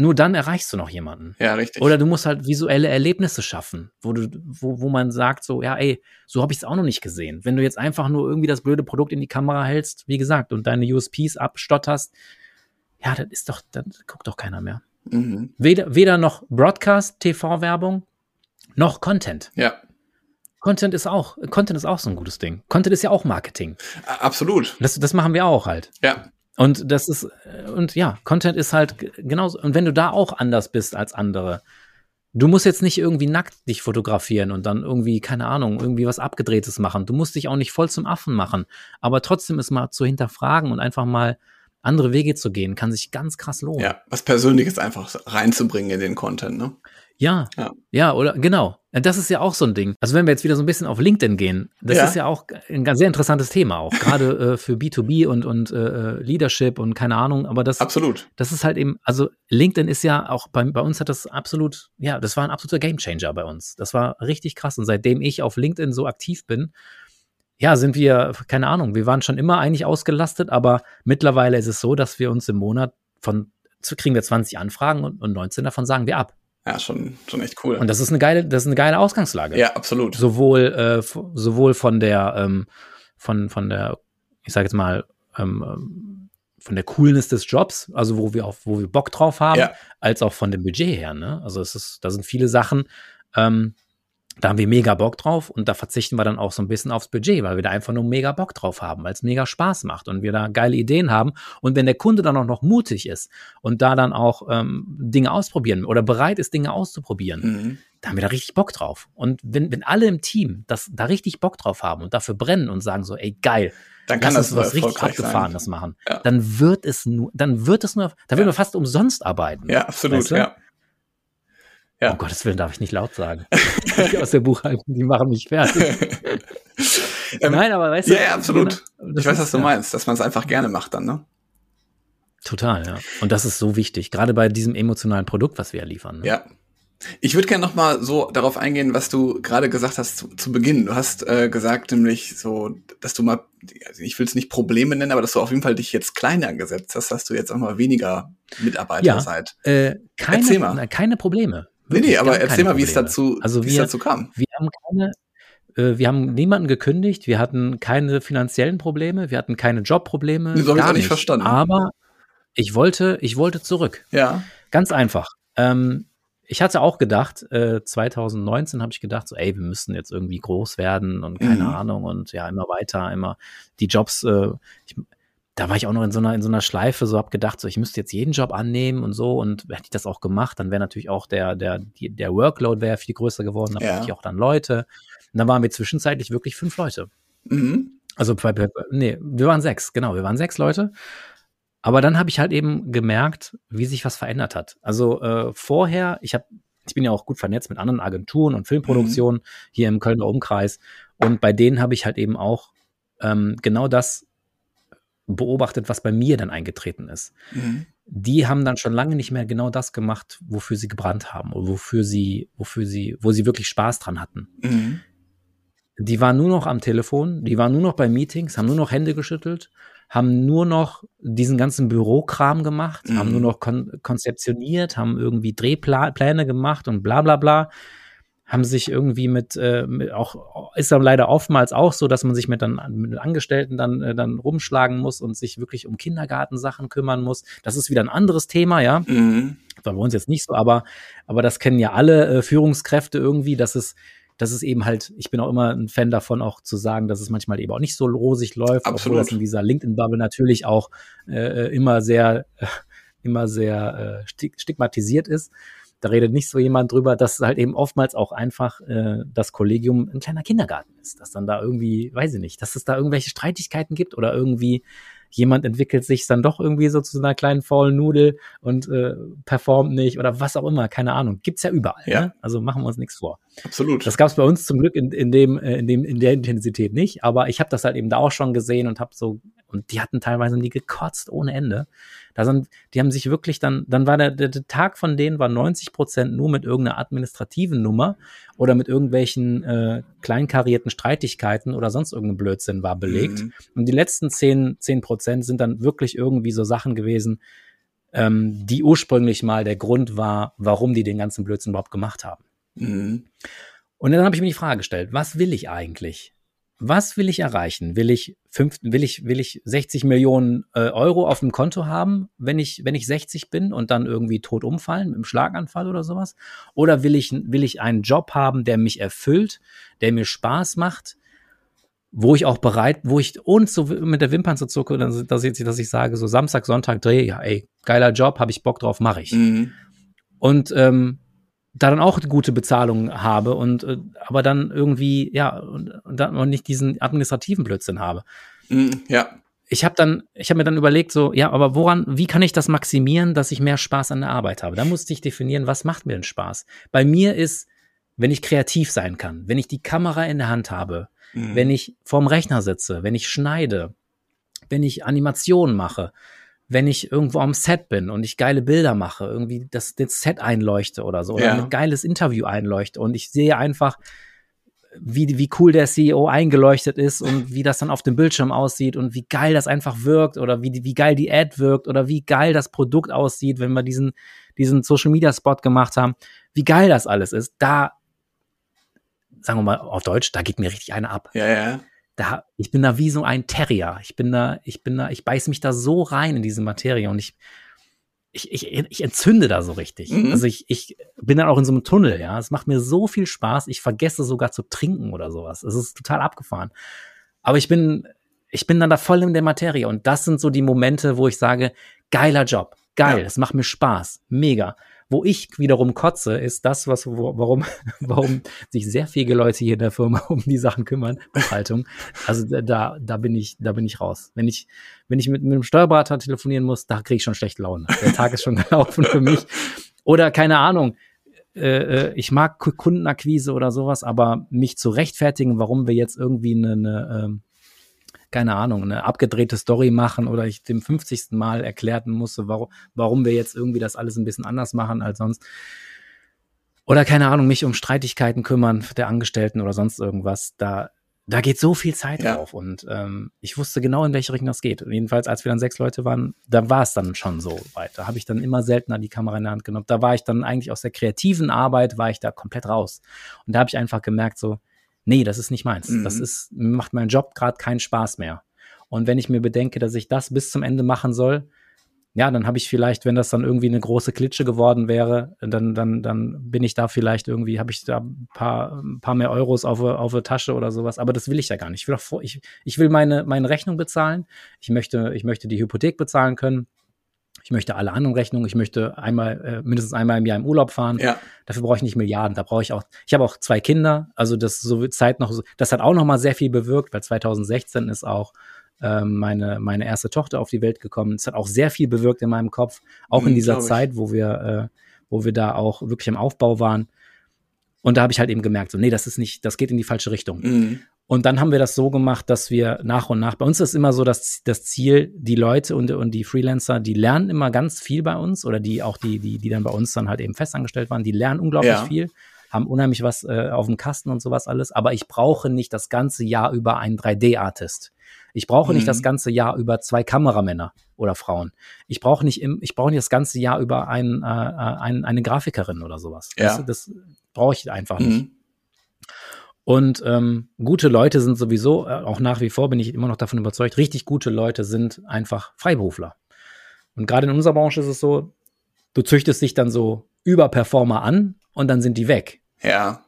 Nur dann erreichst du noch jemanden. Ja, richtig. Oder du musst halt visuelle Erlebnisse schaffen, wo du, wo, wo man sagt so, ja, ey, so habe ich es auch noch nicht gesehen. Wenn du jetzt einfach nur irgendwie das blöde Produkt in die Kamera hältst, wie gesagt, und deine USPs abstotterst, ja, das ist doch, dann guckt doch keiner mehr. Mhm. Weder, weder noch Broadcast, TV-Werbung, noch Content. Ja. Content ist auch, Content ist auch so ein gutes Ding. Content ist ja auch Marketing. Absolut. Das, das machen wir auch halt. Ja. Und das ist, und ja, Content ist halt genauso. Und wenn du da auch anders bist als andere, du musst jetzt nicht irgendwie nackt dich fotografieren und dann irgendwie, keine Ahnung, irgendwie was Abgedrehtes machen. Du musst dich auch nicht voll zum Affen machen. Aber trotzdem ist mal zu hinterfragen und einfach mal andere Wege zu gehen, kann sich ganz krass lohnen. Ja, was Persönliches einfach reinzubringen in den Content, ne? Ja, ja, ja, oder genau. Das ist ja auch so ein Ding. Also wenn wir jetzt wieder so ein bisschen auf LinkedIn gehen, das ja. ist ja auch ein ganz sehr interessantes Thema, auch gerade äh, für B2B und, und äh, Leadership und keine Ahnung, aber das, absolut. das ist halt eben, also LinkedIn ist ja auch bei, bei uns hat das absolut, ja, das war ein absoluter Gamechanger bei uns. Das war richtig krass und seitdem ich auf LinkedIn so aktiv bin, ja, sind wir, keine Ahnung, wir waren schon immer eigentlich ausgelastet, aber mittlerweile ist es so, dass wir uns im Monat von, kriegen wir 20 Anfragen und, und 19 davon sagen wir ab. Ja, schon, schon echt cool. Und das ist eine geile, das ist eine geile Ausgangslage. Ja, absolut. Sowohl, äh, sowohl von der, ähm, von, von der, ich sage jetzt mal, ähm, ähm, von der Coolness des Jobs, also wo wir auch, wo wir Bock drauf haben, ja. als auch von dem Budget her. Ne? Also es ist, da sind viele Sachen, ähm, da haben wir mega Bock drauf und da verzichten wir dann auch so ein bisschen aufs Budget, weil wir da einfach nur mega Bock drauf haben, weil es mega Spaß macht und wir da geile Ideen haben. Und wenn der Kunde dann auch noch mutig ist und da dann auch ähm, Dinge ausprobieren oder bereit ist, Dinge auszuprobieren, mhm. da haben wir da richtig Bock drauf. Und wenn, wenn alle im Team das da richtig Bock drauf haben und dafür brennen und sagen so, ey, geil, dann kann das was richtig abgefahrenes machen, ja. dann wird es nur, dann wird es nur, da ja. wird man fast umsonst arbeiten. Ja, absolut, weißt du? ja. Ja. Um Gottes Willen darf ich nicht laut sagen. die aus der Buchhaltung, die machen mich fertig. ähm, Nein, aber weißt du. Ja, ja absolut. Ich weiß, was du ja. meinst, dass man es einfach gerne macht dann, ne? Total, ja. Und das ist so wichtig, gerade bei diesem emotionalen Produkt, was wir liefern. Ne? Ja. Ich würde gerne noch mal so darauf eingehen, was du gerade gesagt hast zu, zu Beginn. Du hast äh, gesagt, nämlich so, dass du mal, also ich will es nicht Probleme nennen, aber dass du auf jeden Fall dich jetzt kleiner gesetzt hast, dass du jetzt auch mal weniger Mitarbeiter ja, seid. Äh, keine, Erzähl mal. keine Probleme. Nee, nee, aber erzähl mal, wie es dazu, also wir, es dazu kam. Wir haben keine, äh, wir haben niemanden gekündigt, wir hatten keine finanziellen Probleme, wir hatten keine Jobprobleme. So habe ich auch nicht verstanden. Aber ich wollte, ich wollte zurück. Ja. Ganz einfach. Ähm, ich hatte auch gedacht, äh, 2019 habe ich gedacht, so, ey, wir müssen jetzt irgendwie groß werden und keine mhm. Ahnung und ja, immer weiter, immer die Jobs, äh, ich, da war ich auch noch in so einer, in so einer Schleife, so hab gedacht, so ich müsste jetzt jeden Job annehmen und so. Und hätte ich das auch gemacht, dann wäre natürlich auch der, der, die, der Workload wäre viel größer geworden, da ja. ich auch dann Leute. Und dann waren wir zwischenzeitlich wirklich fünf Leute. Mhm. Also nee, wir waren sechs, genau, wir waren sechs Leute. Aber dann habe ich halt eben gemerkt, wie sich was verändert hat. Also äh, vorher, ich habe, ich bin ja auch gut vernetzt mit anderen Agenturen und Filmproduktionen mhm. hier im Kölner Umkreis. Und bei denen habe ich halt eben auch ähm, genau das beobachtet, was bei mir dann eingetreten ist. Mhm. Die haben dann schon lange nicht mehr genau das gemacht, wofür sie gebrannt haben oder wofür sie, wofür sie, wo sie wirklich Spaß dran hatten. Mhm. Die waren nur noch am Telefon, die waren nur noch bei Meetings, haben nur noch Hände geschüttelt, haben nur noch diesen ganzen Bürokram gemacht, mhm. haben nur noch kon konzeptioniert, haben irgendwie Drehpläne gemacht und bla bla bla haben sich irgendwie mit, äh, mit auch ist dann leider oftmals auch so, dass man sich mit dann mit Angestellten dann äh, dann rumschlagen muss und sich wirklich um Kindergartensachen kümmern muss. Das ist wieder ein anderes Thema, ja. Mhm. bei uns jetzt nicht so, aber aber das kennen ja alle äh, Führungskräfte irgendwie, dass es dass es eben halt, ich bin auch immer ein Fan davon, auch zu sagen, dass es manchmal eben auch nicht so rosig läuft, Absolut. obwohl das in dieser LinkedIn-Bubble natürlich auch äh, äh immer sehr, äh, immer sehr äh, stigmatisiert ist da redet nicht so jemand drüber, dass halt eben oftmals auch einfach äh, das Kollegium ein kleiner Kindergarten ist. Dass dann da irgendwie, weiß ich nicht, dass es da irgendwelche Streitigkeiten gibt oder irgendwie jemand entwickelt sich dann doch irgendwie so zu einer kleinen faulen Nudel und äh, performt nicht oder was auch immer, keine Ahnung. Gibt's ja überall. Ja. Ne? Also machen wir uns nichts vor. Absolut. Das gab's bei uns zum Glück in, in dem, äh, in dem, in der Intensität nicht, aber ich habe das halt eben da auch schon gesehen und habe so, und die hatten teilweise nie gekotzt ohne Ende. Da sind, die haben sich wirklich dann, dann war der, der, Tag von denen war 90 Prozent nur mit irgendeiner administrativen Nummer oder mit irgendwelchen äh, kleinkarierten Streitigkeiten oder sonst irgendeinem Blödsinn war belegt. Mhm. Und die letzten 10, 10 Prozent sind dann wirklich irgendwie so Sachen gewesen, ähm, die ursprünglich mal der Grund war, warum die den ganzen Blödsinn überhaupt gemacht haben. Mhm. Und dann habe ich mir die Frage gestellt, was will ich eigentlich? was will ich erreichen? Will ich fünf, will ich, will ich 60 Millionen äh, Euro auf dem Konto haben, wenn ich, wenn ich 60 bin und dann irgendwie tot umfallen mit einem Schlaganfall oder sowas? Oder will ich, will ich einen Job haben, der mich erfüllt, der mir Spaß macht wo ich auch bereit, wo ich uns so mit der Wimpern zu zucke, dass ich, dass ich sage, so Samstag, Sonntag Dreh, ja, ey, geiler Job, habe ich Bock drauf, mache ich. Mhm. Und ähm, da dann auch gute Bezahlung habe und äh, aber dann irgendwie, ja, und, und dann und nicht diesen administrativen Blödsinn habe. Mhm, ja. Ich habe dann, ich habe mir dann überlegt, so, ja, aber woran, wie kann ich das maximieren, dass ich mehr Spaß an der Arbeit habe? Da musste ich definieren, was macht mir denn Spaß? Bei mir ist, wenn ich kreativ sein kann, wenn ich die Kamera in der Hand habe, mhm. wenn ich vorm Rechner sitze, wenn ich schneide, wenn ich Animationen mache, wenn ich irgendwo am Set bin und ich geile Bilder mache, irgendwie das, das Set einleuchte oder so, oder ja. ein geiles Interview einleuchte und ich sehe einfach, wie, wie cool der CEO eingeleuchtet ist und wie das dann auf dem Bildschirm aussieht und wie geil das einfach wirkt oder wie, wie geil die Ad wirkt oder wie geil das Produkt aussieht, wenn wir diesen, diesen Social Media Spot gemacht haben, wie geil das alles ist, da sagen wir mal auf Deutsch, da geht mir richtig eine ab. Ja, ja. Da, ich bin da wie so ein Terrier. Ich bin da, ich bin da, ich beiß mich da so rein in diese Materie und ich, ich, ich, ich entzünde da so richtig. Mhm. Also ich, ich bin dann auch in so einem Tunnel, ja. Es macht mir so viel Spaß. Ich vergesse sogar zu trinken oder sowas. Es ist total abgefahren. Aber ich bin, ich bin dann da voll in der Materie und das sind so die Momente, wo ich sage, geiler Job, geil, es ja. macht mir Spaß, mega. Wo ich wiederum kotze, ist das, was, wo, warum, warum sich sehr viele Leute hier in der Firma um die Sachen kümmern, Buchhaltung. Also da, da bin ich, da bin ich raus. Wenn ich, wenn ich mit, mit einem Steuerberater telefonieren muss, da kriege ich schon schlechte Laune. Der Tag ist schon gelaufen für mich. Oder keine Ahnung, äh, äh, ich mag Kundenakquise oder sowas, aber mich zu rechtfertigen, warum wir jetzt irgendwie eine, eine ähm, keine Ahnung, eine abgedrehte Story machen oder ich dem 50. Mal erklären musste, warum, warum wir jetzt irgendwie das alles ein bisschen anders machen als sonst. Oder keine Ahnung, mich um Streitigkeiten kümmern der Angestellten oder sonst irgendwas. Da, da geht so viel Zeit ja. drauf. Und ähm, ich wusste genau, in welche Richtung das geht. Und jedenfalls, als wir dann sechs Leute waren, da war es dann schon so weit. Da habe ich dann immer seltener die Kamera in der Hand genommen. Da war ich dann eigentlich aus der kreativen Arbeit, war ich da komplett raus. Und da habe ich einfach gemerkt, so, nee, das ist nicht meins. Mhm. Das ist, macht meinen Job gerade keinen Spaß mehr. Und wenn ich mir bedenke, dass ich das bis zum Ende machen soll, ja, dann habe ich vielleicht, wenn das dann irgendwie eine große Klitsche geworden wäre, dann, dann, dann bin ich da vielleicht irgendwie, habe ich da ein paar, ein paar mehr Euros auf, auf der Tasche oder sowas. Aber das will ich ja gar nicht. Ich will, auch, ich, ich will meine, meine Rechnung bezahlen. Ich möchte, ich möchte die Hypothek bezahlen können. Ich möchte alle anderen Rechnungen, ich möchte einmal, äh, mindestens einmal im Jahr im Urlaub fahren. Ja. Dafür brauche ich nicht Milliarden. Da brauche ich auch, ich habe auch zwei Kinder, also das so Zeit noch, das hat auch noch mal sehr viel bewirkt, weil 2016 ist auch ähm, meine, meine erste Tochter auf die Welt gekommen. Es hat auch sehr viel bewirkt in meinem Kopf, auch mhm, in dieser Zeit, wo wir, äh, wo wir da auch wirklich im Aufbau waren. Und da habe ich halt eben gemerkt, so, nee, das ist nicht, das geht in die falsche Richtung. Mhm. Und dann haben wir das so gemacht, dass wir nach und nach, bei uns ist immer so dass das Ziel, die Leute und, und die Freelancer, die lernen immer ganz viel bei uns oder die auch die, die, die dann bei uns dann halt eben festangestellt waren, die lernen unglaublich ja. viel, haben unheimlich was äh, auf dem Kasten und sowas alles, aber ich brauche nicht das ganze Jahr über einen 3D-Artist. Ich brauche mhm. nicht das ganze Jahr über zwei Kameramänner oder Frauen. Ich brauche nicht im, ich brauche nicht das ganze Jahr über ein, äh, ein, eine Grafikerin oder sowas. Ja. Das, das brauche ich einfach nicht. Mhm. Und ähm, gute Leute sind sowieso, äh, auch nach wie vor bin ich immer noch davon überzeugt, richtig gute Leute sind einfach Freiberufler. Und gerade in unserer Branche ist es so, du züchtest dich dann so Überperformer an und dann sind die weg. Ja.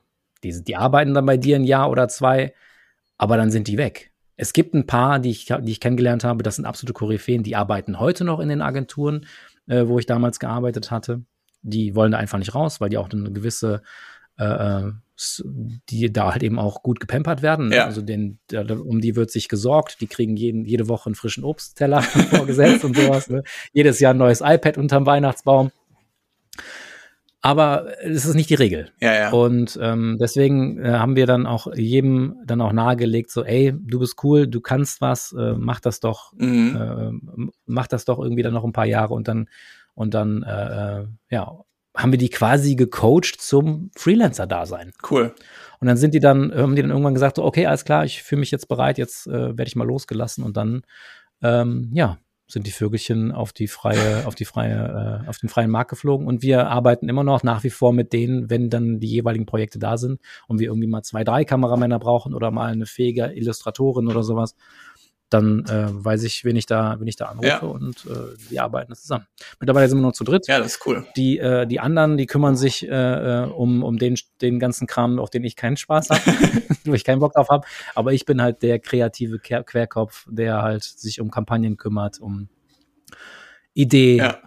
Die, die arbeiten dann bei dir ein Jahr oder zwei, aber dann sind die weg. Es gibt ein paar, die ich, die ich kennengelernt habe, das sind absolute Koryphäen, die arbeiten heute noch in den Agenturen, äh, wo ich damals gearbeitet hatte. Die wollen da einfach nicht raus, weil die auch eine gewisse äh, äh die da halt eben auch gut gepampert werden. Ne? Ja. Also den, um die wird sich gesorgt. Die kriegen jeden, jede Woche einen frischen Obstteller vorgesetzt und sowas. Ne? Jedes Jahr ein neues iPad unterm Weihnachtsbaum. Aber es ist nicht die Regel. Ja, ja. Und ähm, deswegen äh, haben wir dann auch jedem dann auch nahegelegt, so, ey, du bist cool, du kannst was, äh, mach das doch, mhm. äh, mach das doch irgendwie dann noch ein paar Jahre und dann und dann äh, äh ja haben wir die quasi gecoacht zum Freelancer-Dasein. Cool. Und dann sind die dann, haben die dann irgendwann gesagt, so, okay, alles klar, ich fühle mich jetzt bereit, jetzt äh, werde ich mal losgelassen und dann, ähm, ja, sind die Vögelchen auf die freie, auf die freie, äh, auf den freien Markt geflogen und wir arbeiten immer noch nach wie vor mit denen, wenn dann die jeweiligen Projekte da sind und wir irgendwie mal zwei, drei Kameramänner brauchen oder mal eine fähige Illustratorin oder sowas, dann äh, weiß ich, wen ich da, wen ich da anrufe ja. und äh, wir arbeiten zusammen. Mittlerweile sind wir nur zu dritt. Ja, das ist cool. Die, äh, die anderen, die kümmern sich äh, äh um, um den, den ganzen Kram, auf den ich keinen Spaß habe, wo ich keinen Bock drauf habe. Aber ich bin halt der kreative Quer Querkopf, der halt sich um Kampagnen kümmert, um Idee. Ja.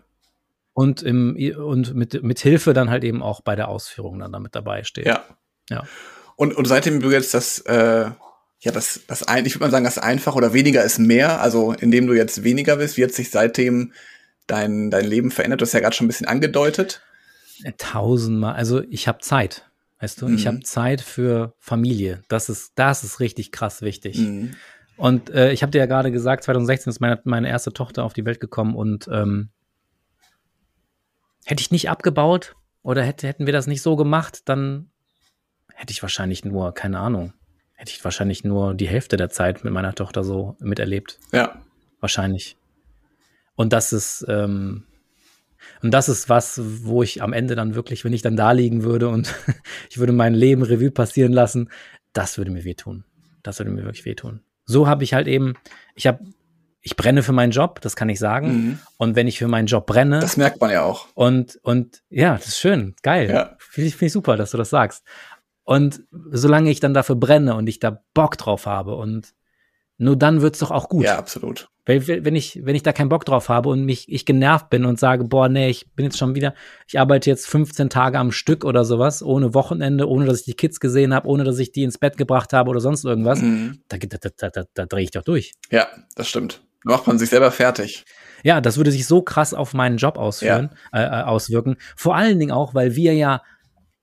Und, im, und mit, mit Hilfe dann halt eben auch bei der Ausführung dann damit dabei steht. Ja. Ja. Und, und seitdem du jetzt das äh, ja, das, das ein, ich würde mal sagen, das einfach oder weniger ist mehr. Also, indem du jetzt weniger bist, wird sich seitdem dein, dein Leben verändert. Du hast ja gerade schon ein bisschen angedeutet. Tausendmal. Also, ich habe Zeit. Weißt du, mhm. ich habe Zeit für Familie. Das ist, das ist richtig krass wichtig. Mhm. Und äh, ich habe dir ja gerade gesagt, 2016 ist meine, meine erste Tochter auf die Welt gekommen und ähm, hätte ich nicht abgebaut oder hätte, hätten wir das nicht so gemacht, dann hätte ich wahrscheinlich nur, keine Ahnung, hätte ich wahrscheinlich nur die Hälfte der Zeit mit meiner Tochter so miterlebt. Ja. Wahrscheinlich. Und das ist, ähm, und das ist was, wo ich am Ende dann wirklich, wenn ich dann da liegen würde und ich würde mein Leben Revue passieren lassen, das würde mir wehtun. Das würde mir wirklich wehtun. So habe ich halt eben, ich habe, ich brenne für meinen Job, das kann ich sagen. Mhm. Und wenn ich für meinen Job brenne. Das merkt man ja auch. Und, und ja, das ist schön, geil. Ja. Finde ich, find ich super, dass du das sagst. Und solange ich dann dafür brenne und ich da Bock drauf habe und nur dann wird's doch auch gut. Ja, absolut. Weil, wenn ich, wenn ich da keinen Bock drauf habe und mich, ich genervt bin und sage, boah, nee, ich bin jetzt schon wieder, ich arbeite jetzt 15 Tage am Stück oder sowas, ohne Wochenende, ohne dass ich die Kids gesehen habe, ohne dass ich die ins Bett gebracht habe oder sonst irgendwas, mhm. da, da, da, da, da drehe ich doch durch. Ja, das stimmt. Da macht man sich selber fertig. Ja, das würde sich so krass auf meinen Job ausführen, ja. äh, äh auswirken. Vor allen Dingen auch, weil wir ja,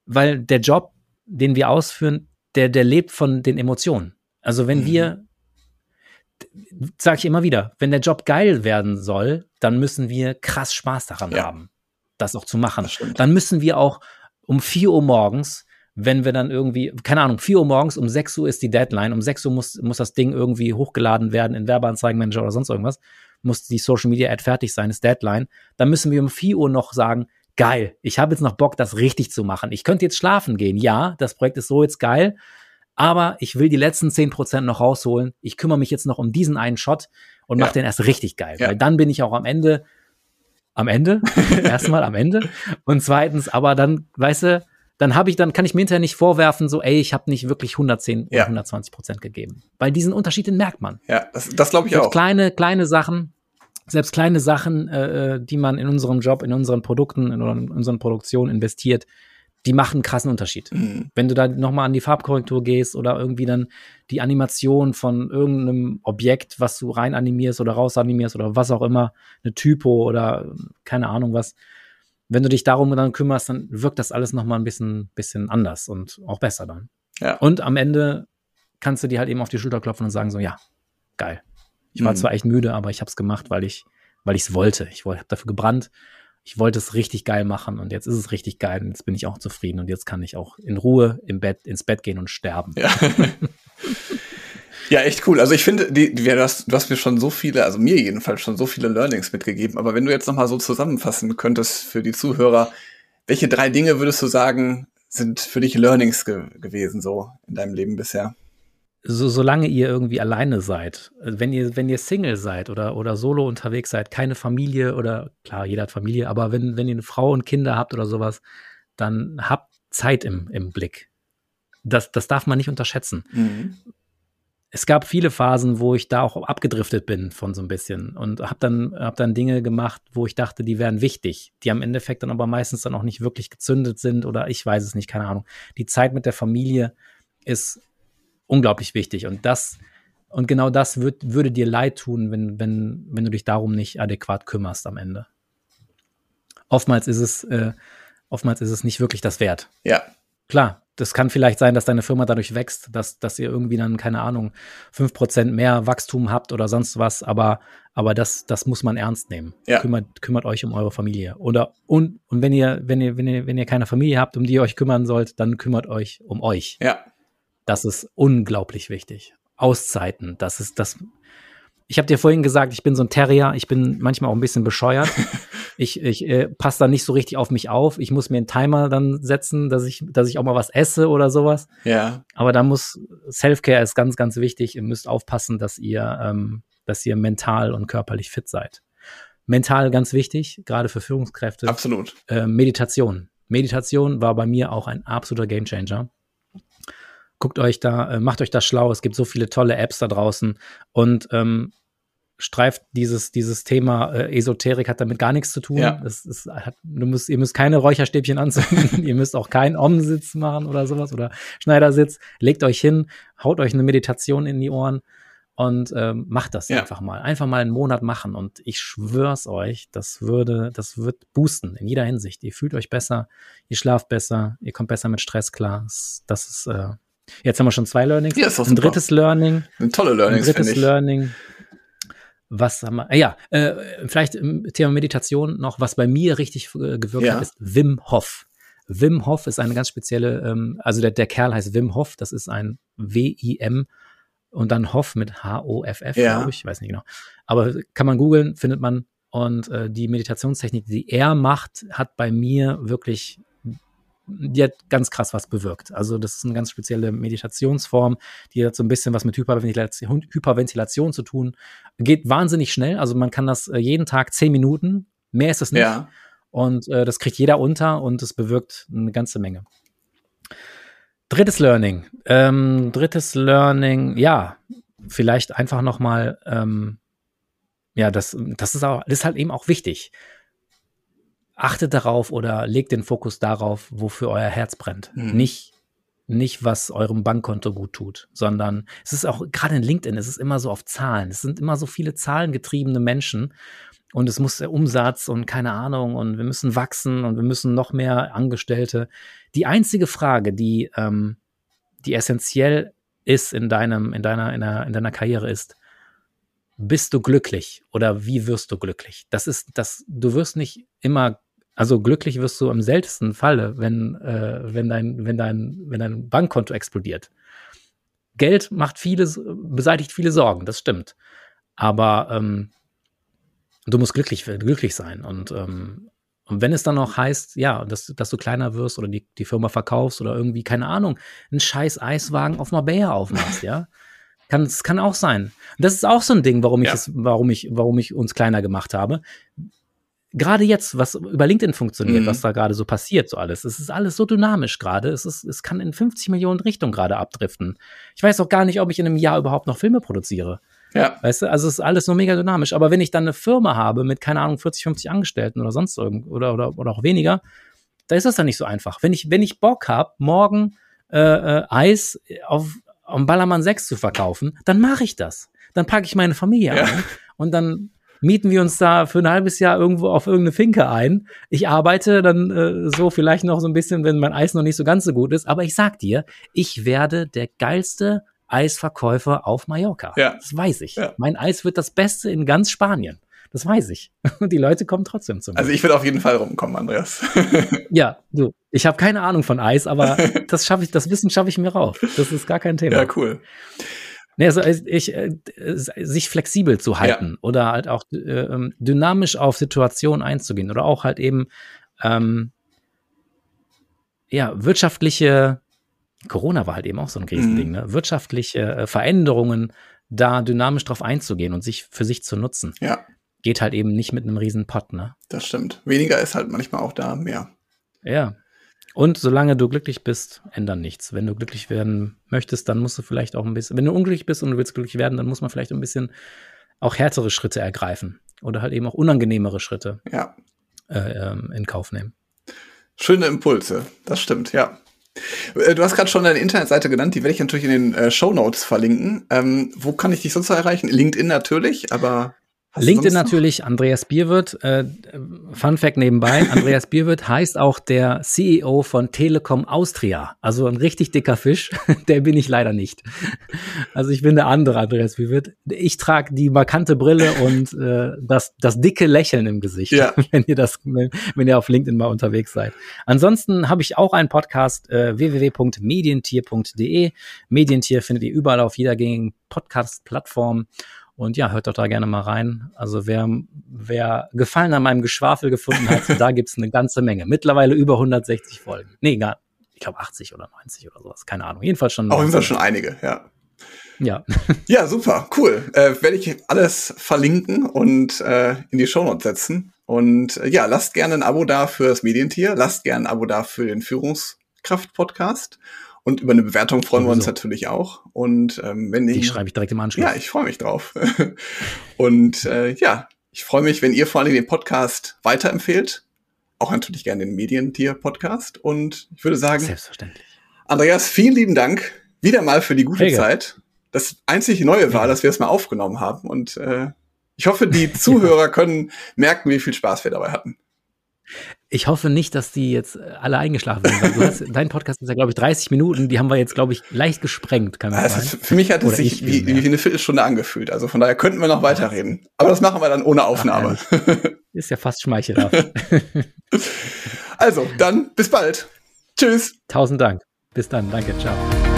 weil der Job den wir ausführen, der, der lebt von den Emotionen. Also wenn mhm. wir, sage ich immer wieder, wenn der Job geil werden soll, dann müssen wir krass Spaß daran ja. haben, das auch zu machen. Dann müssen wir auch um 4 Uhr morgens, wenn wir dann irgendwie, keine Ahnung, 4 Uhr morgens, um 6 Uhr ist die Deadline, um 6 Uhr muss, muss das Ding irgendwie hochgeladen werden in Werbeanzeigenmanager oder sonst irgendwas, muss die Social Media Ad fertig sein, ist Deadline, dann müssen wir um 4 Uhr noch sagen, geil, ich habe jetzt noch Bock, das richtig zu machen. Ich könnte jetzt schlafen gehen. Ja, das Projekt ist so jetzt geil, aber ich will die letzten 10% noch rausholen. Ich kümmere mich jetzt noch um diesen einen Shot und ja. mache den erst richtig geil, ja. weil dann bin ich auch am Ende am Ende, erstmal am Ende und zweitens, aber dann, weißt du, dann habe ich, dann kann ich mir hinterher nicht vorwerfen, so, ey, ich habe nicht wirklich 110 ja. oder 120 Prozent gegeben. Weil diesen Unterschied, den merkt man. Ja, das, das glaube ich auch. Kleine, kleine Sachen, selbst kleine Sachen, äh, äh, die man in unserem Job, in unseren Produkten, in, in unseren Produktionen investiert, die machen einen krassen Unterschied. Mhm. Wenn du da nochmal an die Farbkorrektur gehst oder irgendwie dann die Animation von irgendeinem Objekt, was du rein animierst oder raus animierst oder was auch immer, eine Typo oder keine Ahnung was, wenn du dich darum dann kümmerst, dann wirkt das alles nochmal ein bisschen, bisschen anders und auch besser dann. Ja. Und am Ende kannst du dir halt eben auf die Schulter klopfen und sagen so, ja, geil. Ich war mhm. zwar echt müde, aber ich habe es gemacht, weil ich weil ich es wollte. Ich habe dafür gebrannt. Ich wollte es richtig geil machen und jetzt ist es richtig geil und jetzt bin ich auch zufrieden und jetzt kann ich auch in Ruhe im Bett ins Bett gehen und sterben. Ja. Ja, echt cool. Also ich finde, die, die, du, hast, du hast mir schon so viele, also mir jedenfalls schon so viele Learnings mitgegeben. Aber wenn du jetzt nochmal so zusammenfassen könntest für die Zuhörer, welche drei Dinge würdest du sagen, sind für dich Learnings ge gewesen so in deinem Leben bisher? So, solange ihr irgendwie alleine seid, wenn ihr, wenn ihr Single seid oder, oder solo unterwegs seid, keine Familie oder klar, jeder hat Familie, aber wenn, wenn ihr eine Frau und Kinder habt oder sowas, dann habt Zeit im, im Blick. Das, das darf man nicht unterschätzen. Mhm. Es gab viele Phasen, wo ich da auch abgedriftet bin von so ein bisschen und habe dann, hab dann Dinge gemacht, wo ich dachte, die wären wichtig, die am Endeffekt dann aber meistens dann auch nicht wirklich gezündet sind oder ich weiß es nicht, keine Ahnung. Die Zeit mit der Familie ist unglaublich wichtig. Und das, und genau das wird, würde dir leid tun, wenn, wenn, wenn du dich darum nicht adäquat kümmerst am Ende. Oftmals ist es, äh, oftmals ist es nicht wirklich das wert. Ja. Klar, das kann vielleicht sein, dass deine Firma dadurch wächst, dass, dass ihr irgendwie dann, keine Ahnung, fünf Prozent mehr Wachstum habt oder sonst was, aber, aber das, das muss man ernst nehmen. Ja. Kümmert, kümmert euch um eure Familie. Oder, und, und wenn ihr, wenn ihr, wenn ihr, wenn ihr keine Familie habt, um die ihr euch kümmern sollt, dann kümmert euch um euch. Ja. Das ist unglaublich wichtig. Auszeiten, das ist das. Ich habe dir vorhin gesagt, ich bin so ein Terrier, ich bin manchmal auch ein bisschen bescheuert. ich ich äh, passe da nicht so richtig auf mich auf. Ich muss mir einen Timer dann setzen, dass ich, dass ich auch mal was esse oder sowas. Ja. Aber da muss Self-Care ist ganz, ganz wichtig. Ihr müsst aufpassen, dass ihr, ähm, dass ihr mental und körperlich fit seid. Mental ganz wichtig, gerade für Führungskräfte. Absolut. Äh, Meditation. Meditation war bei mir auch ein absoluter Gamechanger. Guckt euch da, äh, macht euch das schlau. Es gibt so viele tolle Apps da draußen und ähm, streift dieses, dieses Thema äh, Esoterik hat damit gar nichts zu tun. Ja. Es, es hat, du müsst, ihr müsst keine Räucherstäbchen anzünden, ihr müsst auch keinen Om-Sitz machen oder sowas oder Schneidersitz. Legt euch hin, haut euch eine Meditation in die Ohren und ähm, macht das Ja. einfach mal. Einfach mal einen Monat machen und ich schwör's euch, das würde, das wird boosten in jeder Hinsicht. Ihr fühlt euch besser, ihr schlaft besser, ihr kommt besser mit Stress klar. Das, das ist, äh, jetzt haben wir schon zwei Learnings. Ja, ist Ein super. drittes Learning. Tolle Ein Learnings, drittes finde ich. Learning. Was haben wir? Ah, Ja, äh, vielleicht im Thema Meditation noch, was bei mir richtig äh, gewirkt Ja. hat, ist Wim Hof. Wim Hof ist eine ganz spezielle, ähm, also der, der Kerl heißt Wim Hof, das ist ein W-I-M und dann Hof mit H-O-F-F, Ja. glaube ich, weiß nicht genau. Aber kann man googeln, findet man. Und äh, die Meditationstechnik, die er macht, hat bei mir wirklich, die hat ganz krass was bewirkt. Also das ist eine ganz spezielle Meditationsform, die hat so ein bisschen was mit Hyperventilation, Hyperventilation zu tun. Geht wahnsinnig schnell, also man kann das äh, jeden Tag zehn Minuten, mehr ist es nicht. Ja. Und äh, das kriegt jeder unter und es bewirkt eine ganze Menge. Drittes Learning. Ähm, drittes Learning, ja, vielleicht einfach nochmal, ähm, ja, das, das, ist auch, das ist halt eben auch wichtig. Achtet darauf oder legt den Fokus darauf, wofür euer Herz brennt. Mhm. Nicht, nicht, was eurem Bankkonto gut tut, sondern es ist auch, gerade in LinkedIn, es ist immer so auf Zahlen. Es sind immer so viele zahlengetriebene Menschen und es muss der Umsatz und keine Ahnung und wir müssen wachsen und wir müssen noch mehr Angestellte. Die einzige Frage, die, ähm, die essentiell ist in deinem, in deiner, in deiner, in deiner Karriere ist, bist du glücklich oder wie wirst du glücklich? Das ist, das, du wirst nicht immer, also glücklich wirst du im seltensten Falle, wenn, äh, wenn dein, wenn dein, wenn dein Bankkonto explodiert. Geld macht viele, beseitigt viele Sorgen, das stimmt. Aber ähm, du musst glücklich, glücklich sein. Und, ähm, und wenn es dann noch heißt, ja, dass, dass du kleiner wirst oder die, die Firma verkaufst oder irgendwie, keine Ahnung, einen scheiß Eiswagen auf Marbella aufmachst, ja. Kann, es kann auch sein. Das ist auch so ein Ding, warum ich, Ja. es, warum ich, warum ich uns kleiner gemacht habe. Gerade jetzt, was über LinkedIn funktioniert, Mhm. was da gerade so passiert, so alles. Es ist alles so dynamisch gerade. Es ist, es kann in 50 Millionen Richtungen gerade abdriften. Ich weiß auch gar nicht, ob ich in einem Jahr überhaupt noch Filme produziere. Ja. Weißt du, also es ist alles nur mega dynamisch. Aber wenn ich dann eine Firma habe mit, keine Ahnung, 40, 50 Angestellten oder sonst irgend oder, oder, oder auch weniger, da ist das dann nicht so einfach. Wenn ich, wenn ich Bock habe, morgen äh, äh, Eis auf, auf Ballermann 6 zu verkaufen, dann mache ich das. Dann packe ich meine Familie Ja. ein und dann mieten wir uns da für ein halbes Jahr irgendwo auf irgendeine Finke ein. Ich arbeite dann äh, so vielleicht noch so ein bisschen, wenn mein Eis noch nicht so ganz so gut ist. Aber ich sag dir, ich werde der geilste Eisverkäufer auf Mallorca. Ja. Das weiß ich. Ja. Mein Eis wird das Beste in ganz Spanien. Das weiß ich. Und die Leute kommen trotzdem zu mir. Also ich will auf jeden Fall rumkommen, Andreas. ja, du, ich habe keine Ahnung von Eis, aber das schaffe ich, das Wissen schaffe ich mir rauf. Das ist gar kein Thema. ja, cool. Nee, also ich, äh, sich flexibel zu halten oder halt auch äh, ähm, dynamisch auf Situationen einzugehen oder auch halt eben ähm, ja wirtschaftliche Corona war halt eben auch so ein Riesending, Mhm. ne? Wirtschaftliche äh, Veränderungen da dynamisch drauf einzugehen und sich für sich zu nutzen. Ja, Geht halt eben nicht mit einem riesen Pot, ne? das stimmt. Weniger ist halt manchmal auch da mehr. Ja. Und solange du glücklich bist, ändern nichts. Wenn du glücklich werden möchtest, dann musst du vielleicht auch ein bisschen, wenn du unglücklich bist und du willst glücklich werden, dann muss man vielleicht ein bisschen auch härtere Schritte ergreifen oder halt eben auch unangenehmere Schritte Ja. äh, ähm, in Kauf nehmen. Schöne Impulse, das stimmt, ja. Äh, Du hast gerade schon deine Internetseite genannt, die werde ich natürlich in den äh, Show Notes verlinken. Ähm, wo kann ich dich sonst erreichen? LinkedIn natürlich, aber du LinkedIn natürlich, Andreas Bierwirt. Äh, Fun Fact nebenbei, Andreas Bierwirt heißt auch der CEO von Telekom Austria. Also ein richtig dicker Fisch. Der bin ich leider nicht. Also ich bin der andere Andreas Bierwirt. Ich trage die markante Brille und äh, das, das dicke Lächeln im Gesicht, Ja. wenn ihr das, wenn, wenn ihr auf LinkedIn mal unterwegs seid. Ansonsten habe ich auch einen Podcast, äh, www.medientier.de. Medientier findet ihr überall auf jeder gängigen Podcast-Plattform. Und ja, hört doch da gerne mal rein. Also wer, wer Gefallen an meinem Geschwafel gefunden hat, da gibt's eine ganze Menge. Mittlerweile über 160 Folgen. Nee, gar, ich glaube 80 oder 90 oder sowas. Keine Ahnung. Jedenfalls schon. Auf jeden Fall schon einige, ja. Ja. Ja, super, cool. Äh, Werde ich alles verlinken und äh, in die Shownotes setzen. Und äh, ja, lasst gerne ein Abo da für das Medientier, lasst gerne ein Abo da für den Führungskraft-Podcast. Und über eine Bewertung freuen wir uns natürlich auch. Und ähm, wenn die schreibe ich direkt im Anschluss. Ja, ich freue mich drauf. und äh, ja, ich freue mich, wenn ihr vor allem den Podcast weiterempfehlt. Auch natürlich gerne den Medientier-Podcast. Und ich würde sagen, selbstverständlich. Andreas, vielen lieben Dank wieder mal für die gute Helge. Zeit. Das einzig Neue war, dass wir es mal aufgenommen haben. Und äh, ich hoffe, die Zuhörer können merken, wie viel Spaß wir dabei hatten. Ich hoffe nicht, dass die jetzt äh, alle eingeschlafen sind. Hast, dein Podcast ist ja, glaube ich, 30 Minuten. Die haben wir jetzt, glaube ich, leicht gesprengt. Kann man also für mich hat es sich wie, wie, eine Viertelstunde angefühlt. Also von daher könnten wir noch weiterreden. Aber das machen wir dann ohne Aufnahme. Ach, ist ja fast schmeichelhaft. also, dann bis bald. Tschüss. Tausend Dank. Bis dann. Danke. Ciao.